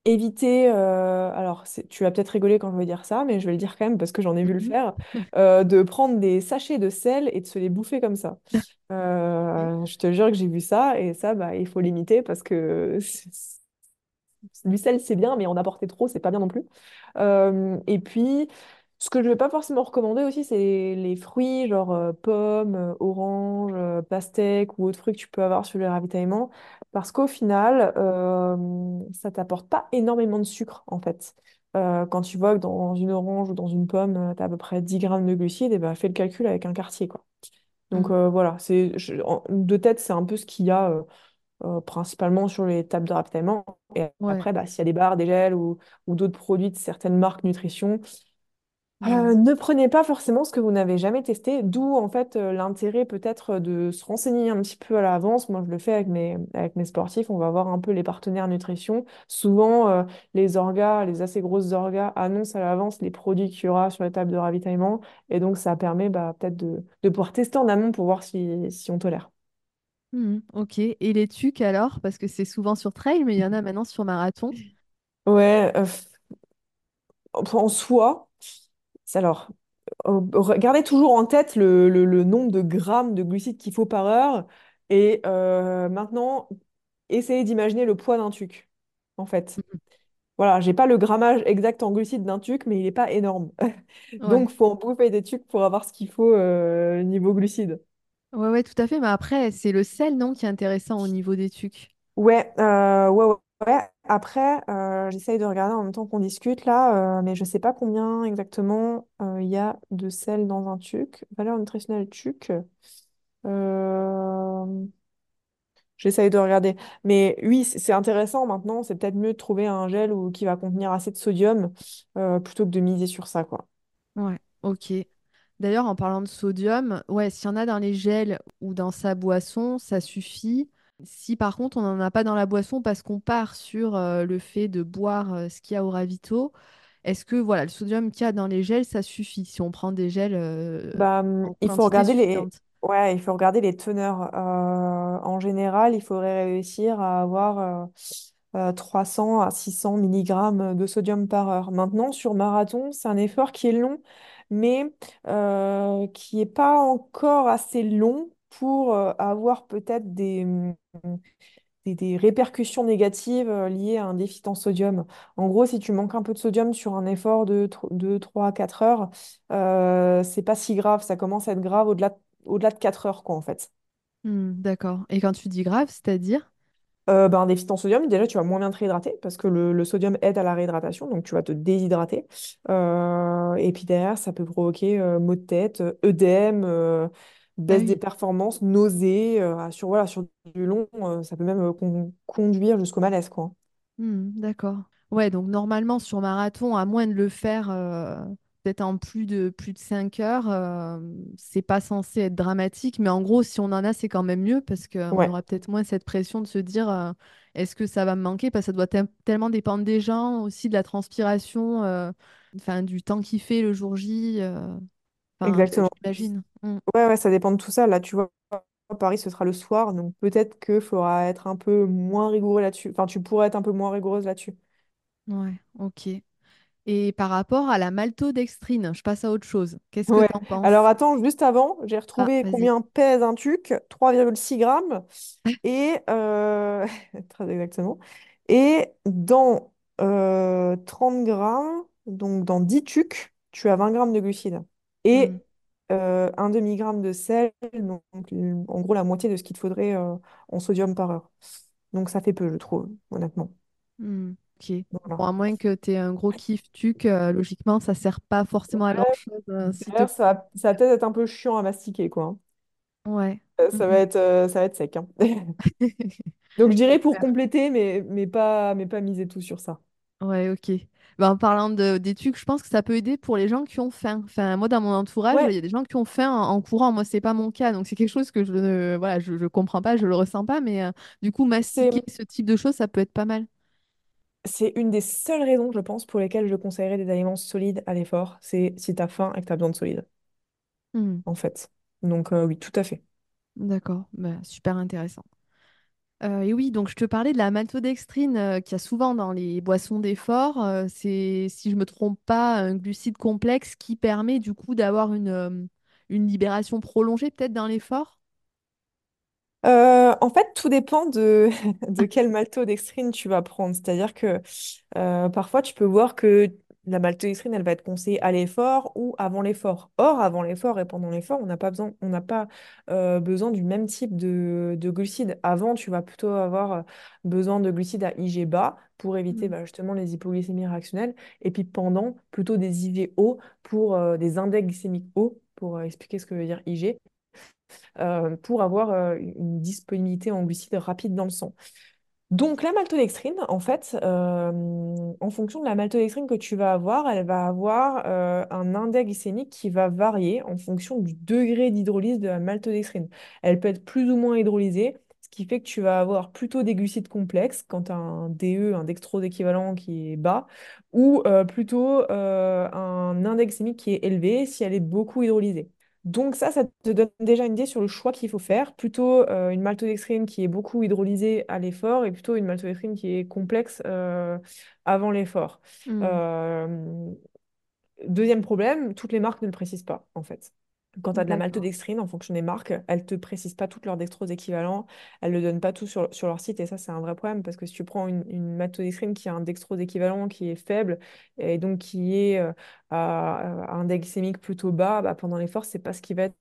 éviter, euh, alors tu vas peut-être rigoler quand je vais dire ça, mais je vais le dire quand même parce que j'en ai vu le mhm, faire, euh, de prendre des sachets de sel et de se les bouffer comme ça. Euh, je te jure que j'ai vu ça et ça, bah, il faut limiter parce que du sel, c'est bien, mais en apporter trop, c'est pas bien non plus. Euh, et puis, ce que je vais pas forcément recommander aussi, c'est les fruits, genre euh, pommes, euh, oranges, euh, pastèques ou autres fruits que tu peux avoir sur le ravitaillement, parce qu'au final, euh, ça t'apporte pas énormément de sucre, en fait. Euh, quand tu vois que dans une orange ou dans une pomme, tu as à peu près 10 grammes de glucides, et ben, fais le calcul avec un quartier, quoi. Donc Mhm, euh, voilà, c'est, je- en- de tête, c'est un peu ce qu'il y a. euh, euh, principalement sur les tables de ravitaillement. Et Ouais. après, bah, s'il y a des barres, des gels ou, ou d'autres produits de certaines marques nutrition, euh, ne prenez pas forcément ce que vous n'avez jamais testé, d'où en fait euh, l'intérêt peut-être de se renseigner un petit peu à l'avance. Moi, je le fais avec mes, avec mes sportifs, on va voir un peu les partenaires nutrition. Souvent, euh, les orgas, les assez grosses orgas annoncent à l'avance les produits qu'il y aura sur les tables de ravitaillement. Et donc, ça permet bah, peut-être de, de pouvoir tester en amont pour voir si, si on tolère. Mhm, ok. Et les tucs alors? Parce que c'est souvent sur trail, mais il y en a maintenant sur marathon. Ouais, euh, en soi. Alors, euh, regardez toujours en tête le, le- le nombre de grammes de glucides qu'il faut par heure. Et euh, maintenant, essayez d'imaginer le poids d'un tuc, en fait. Voilà, j'ai pas le grammage exact en glucides d'un tuc, mais il est pas énorme. Ouais. Donc, faut en bouffer des tucs pour avoir ce qu'il faut euh, niveau glucides. Ouais, ouais, tout à fait. Mais après, c'est le sel, non, qui est intéressant au niveau des tucs. Ouais, euh, ouais, ouais. ouais. Après, euh, j'essaye de regarder en même temps qu'on discute là, euh, mais je sais pas combien exactement il y a de sel dans un tuc. Valeur nutritionnelle tuc. J'essaye de regarder. Mais oui, c'est intéressant maintenant. C'est peut-être mieux de trouver un gel ou, qui va contenir assez de sodium plutôt que de miser sur ça, quoi. Ouais, ok. D'ailleurs, en parlant de sodium, ouais, s'il y en a dans les gels ou dans sa boisson, ça suffit. Si par contre on n'en a pas dans la boisson parce qu'on part sur euh, le fait de boire euh, ce qu'il y a au ravito, est-ce que voilà, le sodium qu'il y a dans les gels, ça suffit si on prend des gels euh, Bah, hum, en il faut quantité regarder les... suffisante? Ouais, il faut regarder les teneurs. Euh, en général, il faudrait réussir à avoir euh, euh, 300 à 600 milligrammes de sodium par heure. Maintenant, sur marathon, c'est un effort qui est long, mais euh, qui n'est pas encore assez long pour euh, avoir peut-être des, des répercussions négatives euh, liées à un déficit en sodium. En gros, si tu manques un peu de sodium sur un effort de 2, 3, 4 heures, euh, c'est pas si grave. Ça commence à être grave au-delà de, au-delà de 4 heures, quoi, en fait. Hmm, d'accord. Et quand tu dis grave, c'est-à-dire? Euh, ben, un déficit en sodium, déjà, tu vas moins bien te réhydrater parce que le, le sodium aide à la réhydratation, donc tu vas te déshydrater. Euh, et puis derrière, ça peut provoquer euh, maux de tête, euh, œdème, Ah baisse des performances, nausées. sur, voilà, sur du long, ça peut même con- conduire jusqu'au malaise, quoi. Hmm, d'accord. Ouais, donc normalement sur marathon, à moins de le faire peut-être en plus de plus de 5 heures, euh, c'est pas censé être dramatique, mais en gros, si on en a, c'est quand même mieux parce qu'on Ouais. aura peut-être moins cette pression de se dire euh, est-ce que ça va me manquer? Parce que ça doit tel- tellement dépendre des gens, aussi de la transpiration, euh, enfin du temps qu'il fait le jour J. Exactement. j'imagine. Hmm, Ouais, ouais, ça dépend de tout ça. Là, tu vois, Paris, ce sera le soir, donc peut-être qu'il faudra être un peu moins rigoureux là-dessus. Enfin, tu pourrais être un peu moins rigoureuse là-dessus. Ouais, ok. Et par rapport à la maltodextrine, je passe à autre chose. Qu'est-ce que Ouais. t'en Alors penses? attends, juste avant, j'ai Ah, retrouvé combien pèse un tuc, 3,6 grammes, et euh, très exactement. Et dans euh, 30 grammes, donc dans 10 tucs, tu as 20 grammes de glucides. Et euh, un demi-gramme de sel, donc en gros la moitié de ce qu'il te faudrait euh, en sodium par heure. Donc ça fait peu, je trouve, honnêtement. Hmm, ok. Voilà. Bon, à moins que tu aies un gros kiff tuc, euh, logiquement, ça sert pas forcément à Ouais, grand-chose euh, si te... D'ailleurs, ça va, ça va peut-être être un peu chiant à mastiquer, quoi. Ouais. Euh, Ça va Mhm. être, euh, ça va être sec. hein. Donc je dirais C'est pour clair. compléter, mais, mais pas, mais pas miser tout sur ça. Ouais, ok. Ben, en parlant de, des tucs, je pense que ça peut aider pour les gens qui ont faim. Enfin, moi, dans mon entourage, il Ouais, y a des gens qui ont faim en, en courant. Moi, c'est pas mon cas. Donc, c'est quelque chose que je ne voilà, je, je comprends pas, je le ressens pas. Mais euh, du coup, c'est, mastiquer ce type de choses, ça peut être pas mal. C'est une des seules raisons, je pense, pour lesquelles je conseillerais des aliments solides à l'effort. C'est si tu as faim et que tu as besoin de solides, Hmm, en fait. Donc euh, oui, tout à fait. d'accord. Ben, super intéressant. Euh, et oui, donc je te parlais de la maltodextrine euh, qu'il y a souvent dans les boissons d'effort. Euh, c'est, si je me trompe pas, un glucide complexe qui permet du coup d'avoir une, euh, une libération prolongée peut-être dans l'effort? Euh, en fait, tout dépend de, de quel maltodextrine tu vas prendre. C'est-à-dire que euh, parfois, tu peux voir que la maltodextrine, elle va être conseillée à l'effort ou avant l'effort. Or, avant l'effort et pendant l'effort, on n'a pas besoin, on n'a pas euh, besoin du même type de, de glucides. Avant, tu vas plutôt avoir besoin de glucides à IG bas pour éviter Mm. bah, justement les hypoglycémies réactionnelles. Et puis pendant, plutôt des IV hauts pour des index glycémiques hauts pour expliquer ce que veut dire IG pour avoir euh, une disponibilité en glucides rapide dans le sang. Donc la maltodextrine, en fait, euh, en fonction de la maltodextrine que tu vas avoir, elle va avoir euh, un index glycémique qui va varier en fonction du degré d'hydrolyse de la maltodextrine. Elle peut être plus ou moins hydrolysée, ce qui fait que tu vas avoir plutôt des glucides complexes quand tu as un DE, un dextrose équivalent qui est bas, ou euh, plutôt euh, un index glycémique qui est élevé si elle est beaucoup hydrolysée. Donc ça, ça te donne déjà une idée sur le choix qu'il faut faire. Plutôt euh, une maltodextrine qui est beaucoup hydrolysée à l'effort et plutôt une maltodextrine qui est complexe euh, avant l'effort. Mm. Euh, deuxième problème, toutes les marques ne le précisent pas, en fait. Quand tu as de la maltodextrine, en fonction des marques, elles ne te précisent pas toutes leurs dextrose équivalents, elles ne le donnent pas tout sur, sur leur site, et ça, c'est un vrai problème, parce que si tu prends une, une maltodextrine qui a un dextrose équivalent qui est faible, et donc qui est euh, à, à un glycémique plutôt bas, bah, pendant l'effort, c'est pas ce qui va être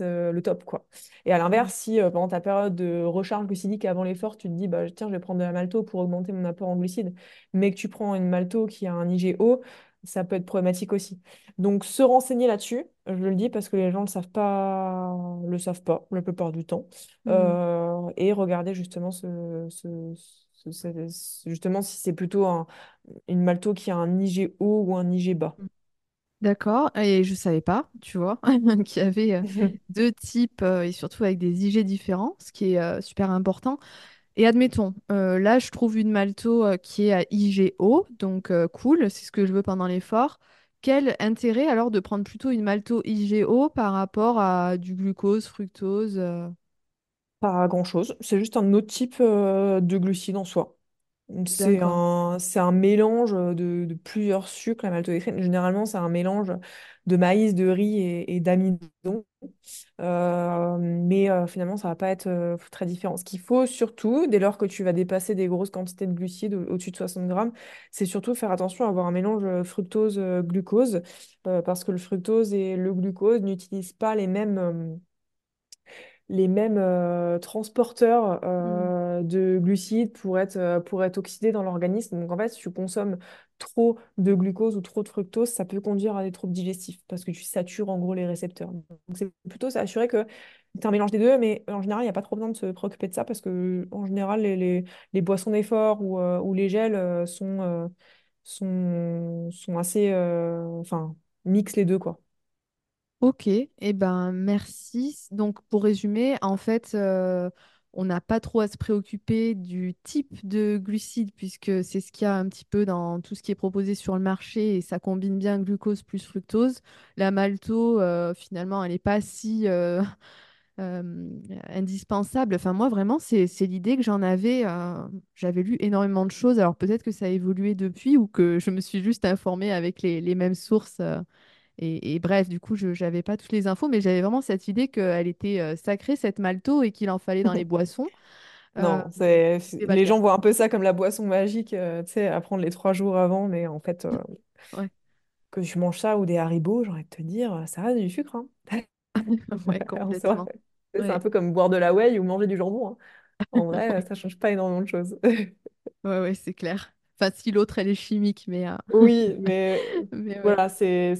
euh, le top, quoi. Et à Mm. l'inverse, si euh, pendant ta période de recharge glucidique avant l'effort, tu te dis, bah, tiens, je vais prendre de la malto pour augmenter mon apport en glucides, mais que tu prends une malto qui a un IG haut, ça peut être problématique aussi. Donc, se renseigner là-dessus, je le dis parce que les gens ne le savent pas, le savent pas la plupart du temps, Mm. Euh, et regarder justement ce, ce- ce- ce- ce- justement si c'est plutôt un- une malto qui a un IG haut ou un IG bas. D'accord, et je savais pas, tu vois, qu'il y avait euh, deux types euh, et surtout avec des IG différents, ce qui est super important. Et admettons, euh, là je trouve une malto euh, qui est à IG haut, donc euh, cool, c'est ce que je veux pendant l'effort. Quel intérêt alors de prendre plutôt une malto IG haut par rapport à du glucose, fructose Pas grand-chose, c'est juste un autre type de glucides en soi. C'est D'accord. un, c'est un mélange de, de plusieurs sucres, la maltodextrine. Généralement, c'est un mélange de maïs, de riz et, et d'amidon. Euh, mais euh, finalement, ça va pas être euh, très différent. Ce qu'il faut surtout, dès lors que tu vas dépasser des grosses quantités de glucides au- au-dessus de 60 grammes, c'est surtout faire attention à avoir un mélange fructose-glucose, parce que le fructose et le glucose n'utilisent pas les mêmes... les mêmes euh, transporteurs euh, de glucides pour être, pour être oxydés dans l'organisme. Donc en fait, si tu consommes trop de glucose ou trop de fructose, ça peut conduire à des troubles digestifs parce que tu satures en gros les récepteurs. Donc c'est plutôt s'assurer que as un mélange des deux, mais en général, il n'y a pas trop besoin de se préoccuper de ça parce que en général, les, boissons d'effort ou, euh, les gels euh, sont, euh, sont, assez... Enfin, mixent les deux, quoi. Ok, eh ben merci. Donc pour résumer, en fait, on n'a pas trop à se préoccuper du type de glucides puisque c'est ce qu'il y a un petit peu dans tout ce qui est proposé sur le marché et ça combine bien glucose plus fructose. La malto, euh, finalement, elle n'est pas si euh, euh, indispensable. Enfin moi vraiment, c'est l'idée que j'en avais. j'avais lu énormément de choses. Alors peut-être que ça a évolué depuis ou que je me suis juste informée avec les mêmes sources. Et, et bref, du coup, je n'avais pas toutes les infos, mais j'avais vraiment cette idée qu'elle était euh, sacrée, cette malto, et qu'il en fallait dans les boissons. Euh, Non, c'est les gens voient un peu ça comme la boisson magique, euh, tu sais, à prendre les trois jours avant, mais en fait, euh, Ouais, que tu manges ça ou des Haribo, j'ai envie de te dire, ça reste du sucre, hein. ouais, complètement. c'est un peu comme boire de la whey ou manger du jambon, hein. En vrai, ça change pas énormément de choses. ouais, ouais, c'est clair. Enfin, si l'autre, elle est chimique, mais, Oui, mais mais voilà, c'est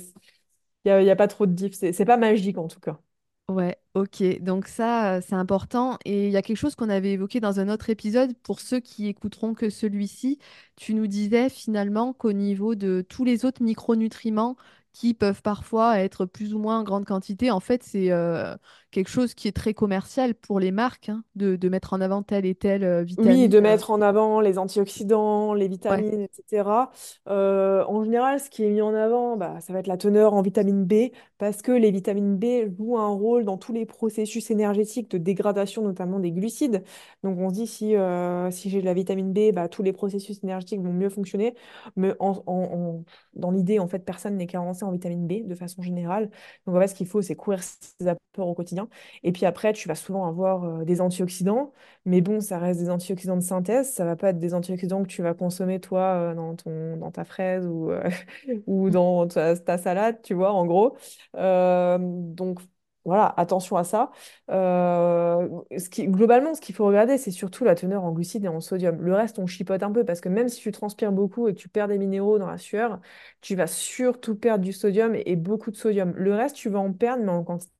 il y a, y a pas trop de diff, c'est c'est pas magique en tout cas. Ouais, ok. Donc ça, euh, c'est important. Et il y a quelque chose qu'on avait évoqué dans un autre épisode. Pour ceux qui écouteront que celui-ci, tu nous disais finalement qu'au niveau de tous les autres micronutriments qui peuvent parfois être plus ou moins en grande quantité, en fait, c'est euh, quelque chose qui est très commercial pour les marques, hein, de, de mettre en avant telle et telle euh, Oui, vitamine. de euh. mettre en avant les antioxydants, les Ouais. vitamines, etc. Euh, en général, ce qui est mis en avant, bah, ça va être la teneur en vitamine B, parce que les vitamines B jouent un rôle dans tous les processus énergétiques de dégradation, notamment des glucides. Donc on se dit, si, euh, si j'ai de la vitamine B, bah, tous les processus énergétiques vont mieux fonctionner. Mais en- en- en- dans l'idée, en fait, personne n'est carencé en vitamine B de façon générale. Donc en fait, ce qu'il faut, c'est couvrir ses apports au quotidien. Et puis après, tu vas souvent avoir des antioxydants. Mais bon, ça reste des antioxydants de synthèse, ça va pas être des antioxydants que tu vas consommer toi dans ton, dans ta fraise ou, ou Mm. dans ta, ta salade, tu vois, en gros. Donc voilà, attention à ça. Euh, ce qui, globalement, ce qu'il faut regarder, c'est surtout la teneur en glucides et en sodium. Le reste, on chipote un peu parce que même si tu transpires beaucoup et que tu perds des minéraux dans la sueur, tu vas surtout perdre du sodium et, et beaucoup de sodium. Le reste, tu vas en perdre, mais en quantité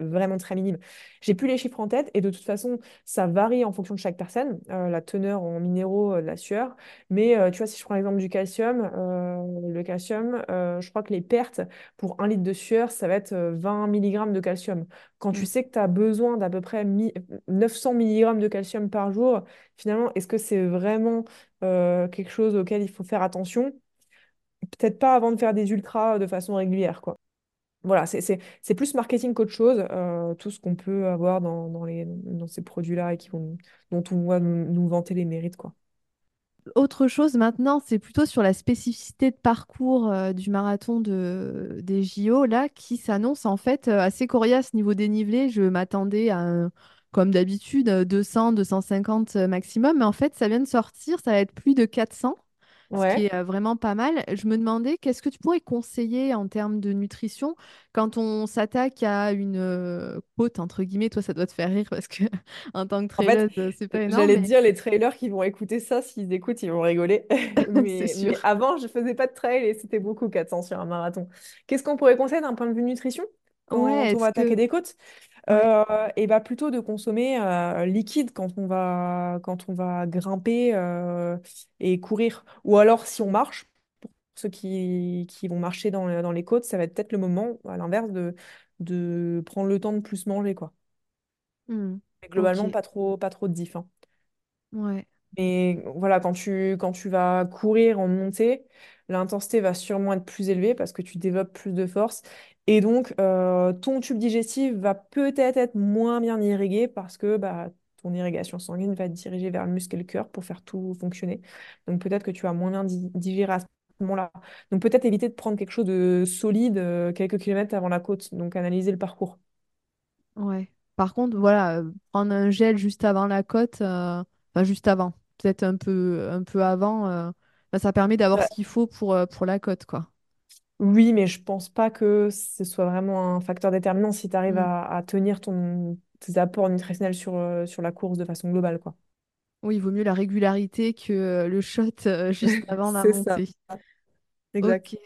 vraiment très minime. J'ai plus les chiffres en tête et de toute façon, ça varie en fonction de chaque personne, euh, la teneur en minéraux euh, de la sueur. Mais euh, tu vois, si je prends l'exemple du calcium, euh, le calcium, euh, je crois que les pertes pour un litre de sueur, ça va être euh, 20 mg de calcium. Quand tu Mm. sais que tu as besoin d'à peu près mi- 900 mg de calcium par jour, finalement, est-ce que c'est vraiment euh, quelque chose auquel il faut faire attention? Peut-être pas avant de faire des ultras de façon régulière, quoi. Voilà, c'est plus marketing qu'autre chose, euh, tout ce qu'on peut avoir dans, les, dans ces produits-là et qui vont, dont on va nous, vanter les mérites, quoi. autre chose maintenant, c'est plutôt sur la spécificité de parcours euh, du marathon de, des JO, là, qui s'annonce en fait euh, assez coriace niveau dénivelé. Je m'attendais à, comme d'habitude, euh, 200, 250 maximum, mais en fait, ça vient de sortir, ça va être plus de 400 ce qui est vraiment pas mal. Je me demandais, qu'est-ce que tu pourrais conseiller en termes de nutrition quand on s'attaque à une côte, entre guillemets, toi, ça doit te faire rire parce que en tant que En fait, traileuse, euh, c'est pas énorme, j'allais mais dire, les trailers qui vont écouter ça, s'ils écoutent, ils vont rigoler. Mais, avant, je faisais pas de trail et c'était beaucoup 400 sur un marathon. Qu'est-ce qu'on pourrait conseiller d'un point de vue nutrition? Ouais, quand on va est-ce attaquer que... des côtes? Ouais. Euh, et bah plutôt de consommer euh, liquide quand on va, quand on va grimper euh, et courir. Ou alors, si on marche, pour ceux qui, qui vont marcher dans, le- dans les côtes, ça va être peut-être le moment, à l'inverse, de, de prendre le temps de plus manger, quoi. Hmm. Mais Ok, globalement, pas trop, pas trop de diff. hein. ouais, Mais voilà, quand tu, quand tu vas courir en montée, l'intensité va sûrement être plus élevée parce que tu développes plus de force. Et donc, euh, ton tube digestif va peut-être être moins bien irrigué parce que bah, ton irrigation sanguine va être dirigée vers le muscle et le cœur pour faire tout fonctionner. Donc, peut-être que tu vas moins bien di- digérer à ce moment-là. Donc, peut-être éviter de prendre quelque chose de solide euh, quelques kilomètres avant la côte. Donc, analyser le parcours. ouais. Par contre, voilà, euh, prendre un gel juste avant la côte, euh, enfin juste avant, peut-être un peu, un peu avant, euh, bah, ça permet d'avoir ce qu'il faut pour, euh, pour la côte, quoi. Oui, mais je pense pas que ce soit vraiment un facteur déterminant si tu arrives Hmm. à, à tenir ton, tes apports nutritionnels sur, euh, sur la course de façon globale, quoi. Oui, il vaut mieux la régularité que euh, le shot euh, juste avant la C'est ça, montée. exact. Ok.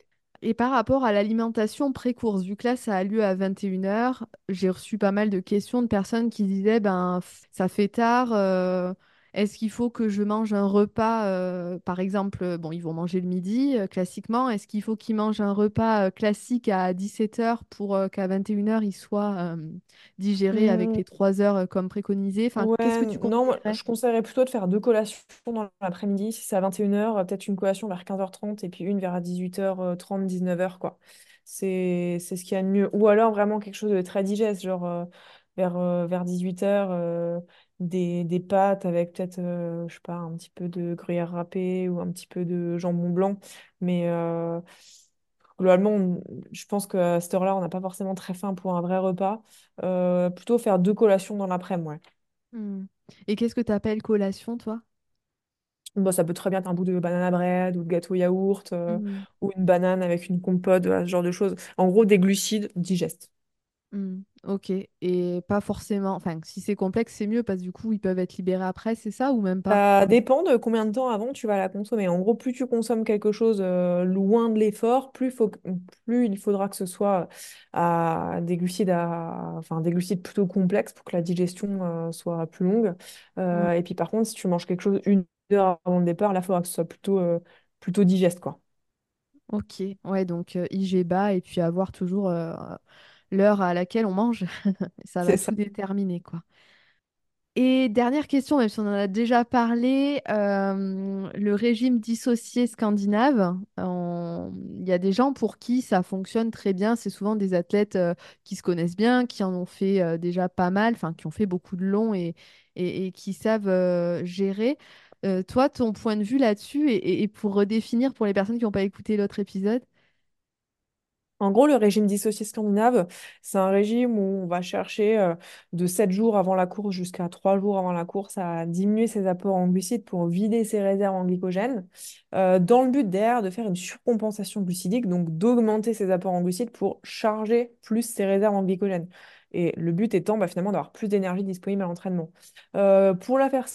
Et par rapport à l'alimentation pré-course, vu que là, ça a lieu à 21 heures, j'ai reçu pas mal de questions de personnes qui disaient, ben, f- ça fait tard, euh, est-ce qu'il faut que je mange un repas, euh, par exemple, euh, bon, ils vont manger le midi, euh, classiquement, est-ce qu'il faut qu'ils mangent un repas euh, classique à 17 heures pour qu'à 21 heures, il soit euh, digéré avec Hmm, les 3 heures comme préconisé? Enfin, qu'est-ce que tu non, moi, conseillerais? je conseillerais plutôt de faire deux collations dans l'après-midi. Si c'est à 21h, peut-être une collation vers 15h30 et puis une vers 18h30, 19h, quoi. C'est, c'est ce qu'il y a de mieux. Ou alors vraiment quelque chose de très digeste, genre vers, euh, vers 18h, des, des pâtes avec peut-être, euh, je sais pas, un petit peu de gruyère râpé ou un petit peu de jambon blanc. Mais euh, globalement, on- je pense qu'à cette heure-là, on n'a pas forcément très faim pour un vrai repas. Euh, plutôt faire deux collations dans l'après-midi, ouais. Hmm. Et qu'est-ce que tu appelles collation, toi? Bon, ça peut très bien être un bout de banana bread ou de gâteau yaourt euh, Hmm. ou une banane avec une compote, voilà, ce genre de choses. En gros, des glucides digestes. Hmm, ok. Et pas forcément. Enfin, si c'est complexe, c'est mieux parce que du coup, ils peuvent être libérés après, c'est ça ou même pas? Ça dépend de combien de temps avant tu vas la consommer. En gros, plus tu consommes quelque chose euh, loin de l'effort, plus, faut que- plus il faudra que ce soit à des glucides, à, enfin, des glucides plutôt complexes pour que la digestion euh, soit plus longue. Euh, et puis par contre, si tu manges quelque chose une heure avant le départ, là, il faudra que ce soit plutôt, euh, plutôt digeste, quoi. Ok. Ouais, donc euh, IG bas et puis avoir toujours euh, l'heure à laquelle on mange. Ça va tout déterminer, quoi. Et dernière question, même si on en a déjà parlé, euh, le régime dissocié scandinave, il y a des gens pour qui ça fonctionne très bien. C'est souvent des athlètes euh, qui se connaissent bien, qui en ont fait euh, déjà pas mal, enfin qui ont fait beaucoup de longs et, et, et qui savent gérer. Toi, ton point de vue là-dessus, et pour redéfinir pour les personnes qui n'ont pas écouté l'autre épisode, En gros, le régime dissocié scandinave, c'est un régime où on va chercher euh, de 7 jours avant la course jusqu'à 3 jours avant la course à diminuer ses apports en glucides pour vider ses réserves en glycogène, euh, dans le but derrière de faire une surcompensation glucidique, donc d'augmenter ses apports en glucides pour charger plus ses réserves en glycogène. Et le but étant bah, finalement d'avoir plus d'énergie disponible à l'entraînement. Euh, pour la faire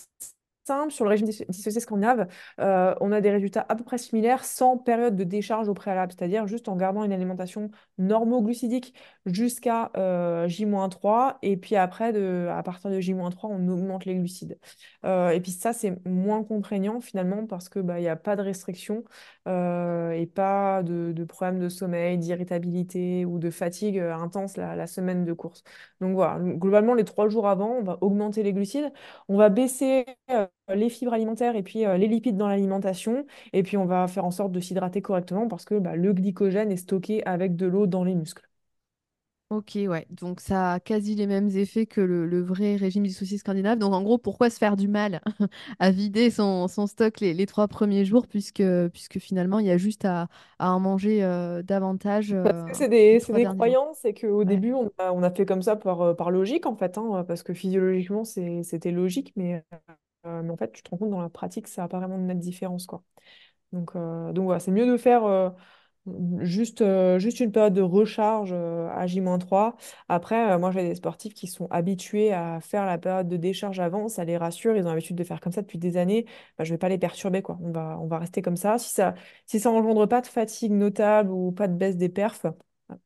simple, sur le régime disso- dissocié scandinave, euh, on a des résultats à peu près similaires sans période de décharge au préalable, c'est-à-dire juste en gardant une alimentation normoglucidique jusqu'à euh, J-3 et puis après, à partir de J-3, on augmente les glucides. Euh, et puis ça, c'est moins contraignant finalement parce que bah, il n'y a pas de restriction euh, et pas de, de problème de sommeil, d'irritabilité ou de fatigue intense la, semaine de course. Donc voilà, globalement, les trois jours avant, on va augmenter les glucides, on va baisser les fibres alimentaires et puis euh, les lipides dans l'alimentation. Et puis on va faire en sorte de s'hydrater correctement parce que bah, le glycogène est stocké avec de l'eau dans les muscles. Ok, ouais. Donc ça a quasi les mêmes effets que le, le vrai régime dissocié scandinave. Donc en gros, pourquoi se faire du mal à vider son, son stock les, les trois premiers jours puisque, puisque finalement il y a juste à, à en manger euh, davantage Parce euh, que c'est des, c'est des croyances et qu'au Ouais. début, on a, on a fait comme ça par, euh, par logique, en fait, hein, parce que physiologiquement, c'est- c'était logique, mais, euh, mais en fait, tu te rends compte dans la pratique, ça n'a pas vraiment de nette différence, quoi. Donc, euh, donc voilà, c'est mieux de faire euh, juste, une période de recharge à j trois Après, moi, j'ai des sportifs qui sont habitués à faire la période de décharge avant, ça les rassure, ils ont l'habitude de faire comme ça depuis des années. Bah, je vais pas les perturber, quoi. On va, on va rester comme ça. Si ça, si ça engendre pas de fatigue notable ou pas de baisse des perfs,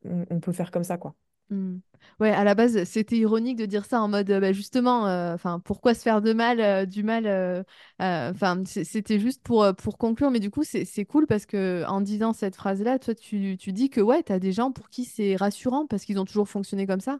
on, on peut faire comme ça, quoi. Hmm. Ouais, à la base, c'était ironique de dire ça en mode, euh, bah, justement, euh, enfin, pourquoi se faire de mal, euh, du mal, euh, enfin, c'était juste pour, pour conclure, mais du coup, c'est cool parce que en disant cette phrase-là, toi, tu, tu dis que ouais, t'as des gens pour qui c'est rassurant parce qu'ils ont toujours fonctionné comme ça,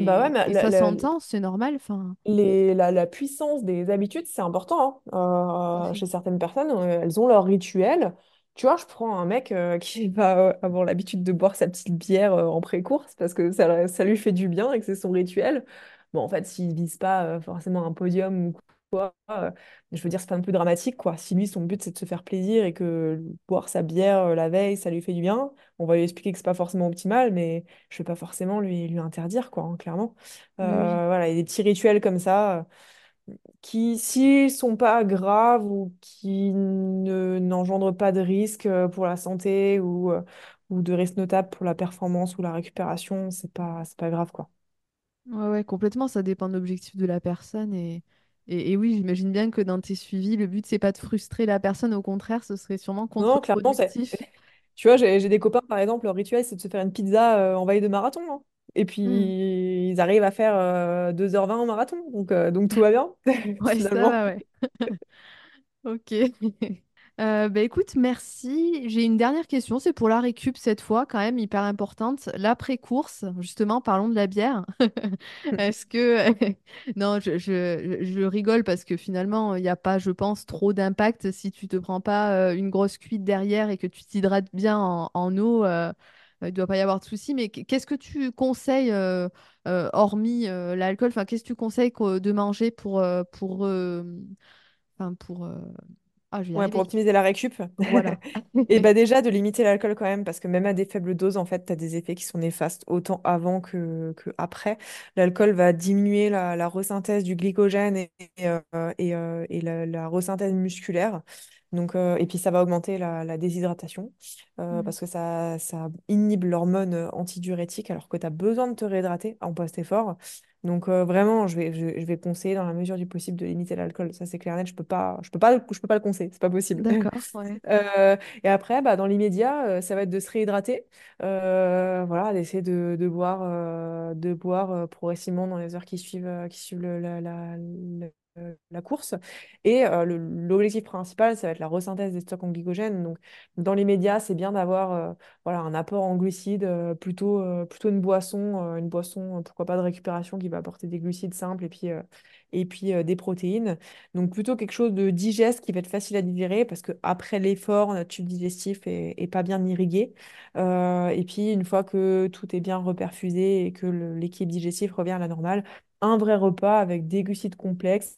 Bah ouais, et, mais et la, ça la- s'entend, c'est normal, enfin, Les, la, la puissance des habitudes, c'est important. hein. Chez certaines personnes, elles ont leur rituel. Tu vois, je prends un mec euh, qui va euh, avoir l'habitude de boire sa petite bière euh, en pré-course parce que ça, ça lui fait du bien et que c'est son rituel. Bon, en fait, s'il vise pas euh, forcément un podium ou quoi, je veux dire, c'est pas un peu dramatique, quoi. Si lui, son but, c'est de se faire plaisir et que boire sa bière la veille, ça lui fait du bien, on va lui expliquer que c'est pas forcément optimal, mais je vais pas forcément lui, lui interdire, quoi, hein, clairement. Oui. Voilà, il y a des petits rituels comme ça qui, s'ils sont pas graves ou qui ne n'engendrent pas de risque euh, pour la santé ou, euh, ou de risque notable pour la performance ou la récupération, c'est pas, c'est pas grave, quoi. Ouais, ouais, complètement, ça dépend de l'objectif de la personne, et, et, et oui, j'imagine bien que dans tes suivis, le but, c'est pas de frustrer la personne, au contraire, ce serait sûrement Non, clairement, c'est... contre-productif. Tu vois, j'ai j'ai des copains, par exemple, leur rituel, c'est de se faire une pizza euh, en veille de marathon. hein. Et puis, Hmm. ils arrivent à faire euh, 2h20 en marathon. Donc, euh, donc tout va bien, Ouais, ça va, ouais. Ok. Euh, bah écoute, merci. J'ai une dernière question, c'est pour la récup cette fois, quand même hyper importante. L'après-course, justement, parlons de la bière. Est-ce que... Non, je, je- je rigole parce que finalement, il n'y a pas, je pense, trop d'impact si tu te prends pas une grosse cuite derrière et que tu t'hydrates bien en, en eau. Euh, il ne doit pas y avoir de souci. Mais qu'est-ce que tu conseilles, euh, euh, hormis l'alcool, enfin, qu'est-ce que tu conseilles de manger pour, pour, enfin, pour, ah, je Ouais, pour optimiser la récup. Voilà. Et bah déjà de limiter l'alcool quand même, parce que même à des faibles doses, en fait, tu as des effets qui sont néfastes autant avant que, que après. L'alcool va diminuer la, la resynthèse du glycogène et, et, euh, et, euh, et la, la resynthèse musculaire. Donc, euh, et puis ça va augmenter la, la déshydratation euh, Mm. parce que ça, ça inhibe l'hormone antidiurétique alors que tu as besoin de te réhydrater en post-effort. Donc euh, vraiment, je vais, je, je vais conseiller dans la mesure du possible de limiter l'alcool. Ça, c'est clair et net. Je peux pas, je peux pas, je peux pas le conseiller. C'est pas possible. D'accord, ouais. Euh, et après, bah, dans l'immédiat, euh, ça va être de se réhydrater. Euh, voilà, d'essayer de, de boire, euh, de boire euh, progressivement dans les heures qui suivent, euh, qui suivent le- la, la, la- la course. Et euh, l'objectif principal, ça va être la resynthèse des stocks en glycogène. Donc, dans l'immédiat, c'est bien d'avoir euh, voilà, un apport en glucides, euh, plutôt, euh, plutôt une boisson, euh, une boisson, euh, pourquoi pas de récupération qui va apporter des glucides simples et puis, euh, et puis euh, des protéines. Donc plutôt quelque chose de digeste qui va être facile à digérer parce que après l'effort, notre tube digestif est, est pas bien irrigué. Euh, et puis une fois que tout est bien reperfusé et que l'équilibre digestif revient à la normale, un vrai repas avec des glucides complexes,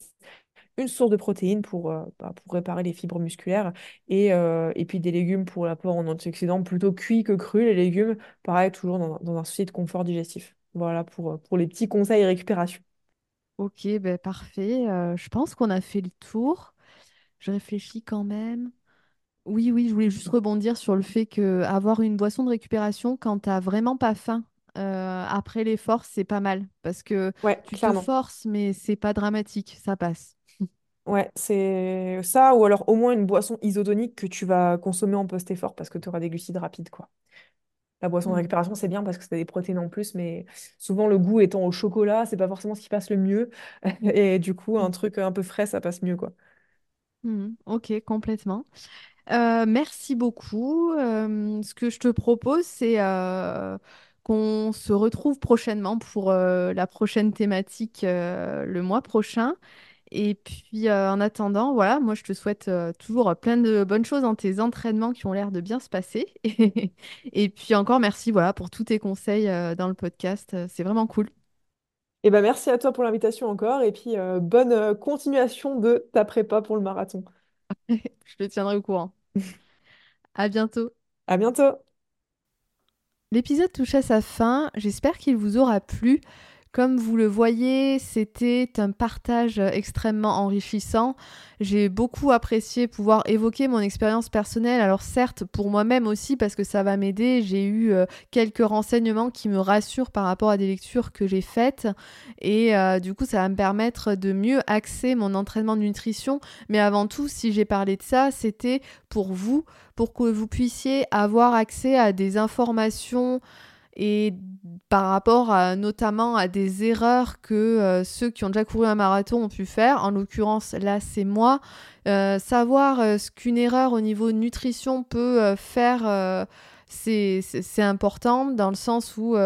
une source de protéines pour, euh, bah, pour réparer les fibres musculaires et, euh, et puis des légumes pour l'apport en antioxydants plutôt cuits que crus. Les légumes, pareil, toujours dans, dans un souci de confort digestif. Voilà pour, pour les petits conseils récupération. Ok, ben parfait. Euh, je pense qu'on a fait le tour. Je réfléchis quand même. Oui, oui, je voulais juste rebondir sur le fait que avoir une boisson de récupération quand t'as vraiment pas faim euh, après l'effort, c'est pas mal parce que Ouais, tu te forces, mais c'est pas dramatique, ça passe. Ouais, c'est ça, ou alors au moins une boisson isotonique que tu vas consommer en post-effort parce que tu auras des glucides rapides, quoi. La boisson de Hmm. récupération, c'est bien parce que c'est des protéines en plus, mais souvent le goût étant au chocolat, c'est pas forcément ce qui passe le mieux. Et du coup, un Hmm. truc un peu frais, ça passe mieux, quoi. Hmm. Ok, complètement. Euh, merci beaucoup. Euh, ce que je te propose, c'est euh, qu'on se retrouve prochainement pour euh, la prochaine thématique euh, le mois prochain. Et puis en attendant, voilà, moi je te souhaite toujours plein de bonnes choses dans tes entraînements qui ont l'air de bien se passer. Et puis encore merci voilà pour tous tes conseils dans le podcast, c'est vraiment cool. Et ben merci à toi pour l'invitation encore et puis bonne continuation de ta prépa pour le marathon. Je te tiendrai au courant. À bientôt. À bientôt. L'épisode touche à sa fin. J'espère qu'il vous aura plu. Comme vous le voyez, c'était un partage extrêmement enrichissant. J'ai beaucoup apprécié pouvoir évoquer mon expérience personnelle. Alors certes, pour moi-même aussi, parce que ça va m'aider, j'ai eu euh, quelques renseignements qui me rassurent par rapport à des lectures que j'ai faites. Et euh, du coup, ça va me permettre de mieux axer mon entraînement de nutrition. Mais avant tout, si j'ai parlé de ça, c'était pour vous, pour que vous puissiez avoir accès à des informations et par rapport notamment à des erreurs que euh, ceux qui ont déjà couru un marathon ont pu faire, en l'occurrence là c'est moi, euh, savoir euh, ce qu'une erreur au niveau nutrition peut faire, c'est important dans le sens où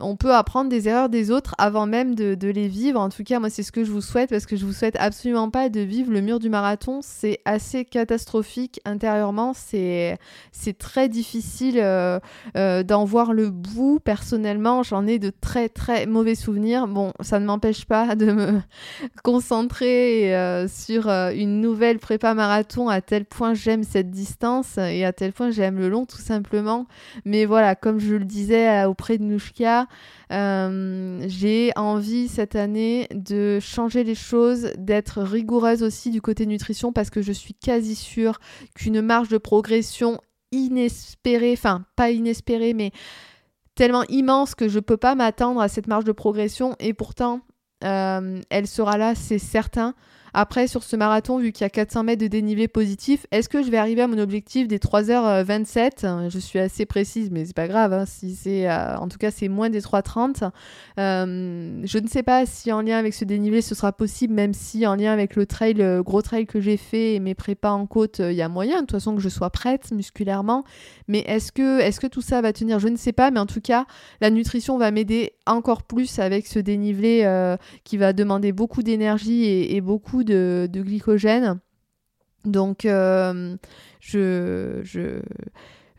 on peut apprendre des erreurs des autres avant même de, les vivre. En tout cas, moi, c'est ce que je vous souhaite parce que je vous souhaite absolument pas de vivre le mur du marathon. C'est assez catastrophique intérieurement. C'est très difficile euh, euh, d'en voir le bout. Personnellement, j'en ai de très très mauvais souvenirs. Bon, ça ne m'empêche pas de me concentrer euh, sur une nouvelle prépa marathon à tel point j'aime cette distance et à tel point j'aime le long tout simplement. Mais voilà, comme je le disais auprès de Euh, j'ai envie cette année de changer les choses, d'être rigoureuse aussi du côté nutrition parce que je suis quasi sûre qu'une marge de progression inespérée, enfin pas inespérée, mais tellement immense que je peux pas m'attendre à cette marge de progression et pourtant euh, elle sera là, c'est certain. Après, sur ce marathon, vu qu'il y a 400 mètres de dénivelé positif, est-ce que je vais arriver à mon objectif des 3h27 Je suis assez précise, mais c'est pas grave. Hein, euh, en tout cas, c'est moins des 3h30. Euh, je ne sais pas si en lien avec ce dénivelé, ce sera possible, même si en lien avec le trail, le gros trail que j'ai fait et mes prépas en côte, il y a moyen, de toute façon, que je sois prête musculairement. Mais est-ce que, est-ce que tout ça va tenir? Je ne sais pas, mais en tout cas, la nutrition va m'aider encore plus avec ce dénivelé euh, qui va demander beaucoup d'énergie et, et beaucoup de, glycogène. Donc, euh, je,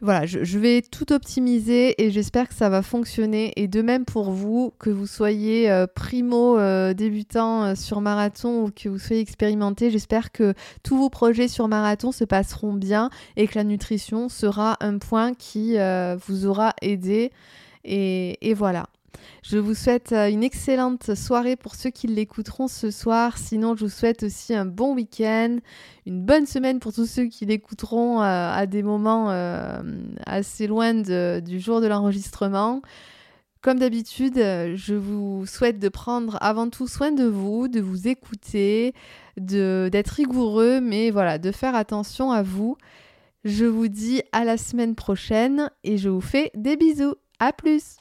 voilà, je, vais tout optimiser et j'espère que ça va fonctionner. Et de même pour vous, que vous soyez euh, primo euh, débutant sur marathon ou que vous soyez expérimenté, j'espère que tous vos projets sur marathon se passeront bien et que la nutrition sera un point qui vous aura aidé. et voilà. Je vous souhaite euh, une excellente soirée pour ceux qui l'écouteront ce soir. Sinon, je vous souhaite aussi un bon week-end, une bonne semaine pour tous ceux qui l'écouteront euh, à des moments euh, assez loin du jour de l'enregistrement. Comme d'habitude, je vous souhaite de prendre avant tout soin de vous, de vous écouter, d'être rigoureux, mais voilà, de faire attention à vous. Je vous dis à la semaine prochaine et je vous fais des bisous. À plus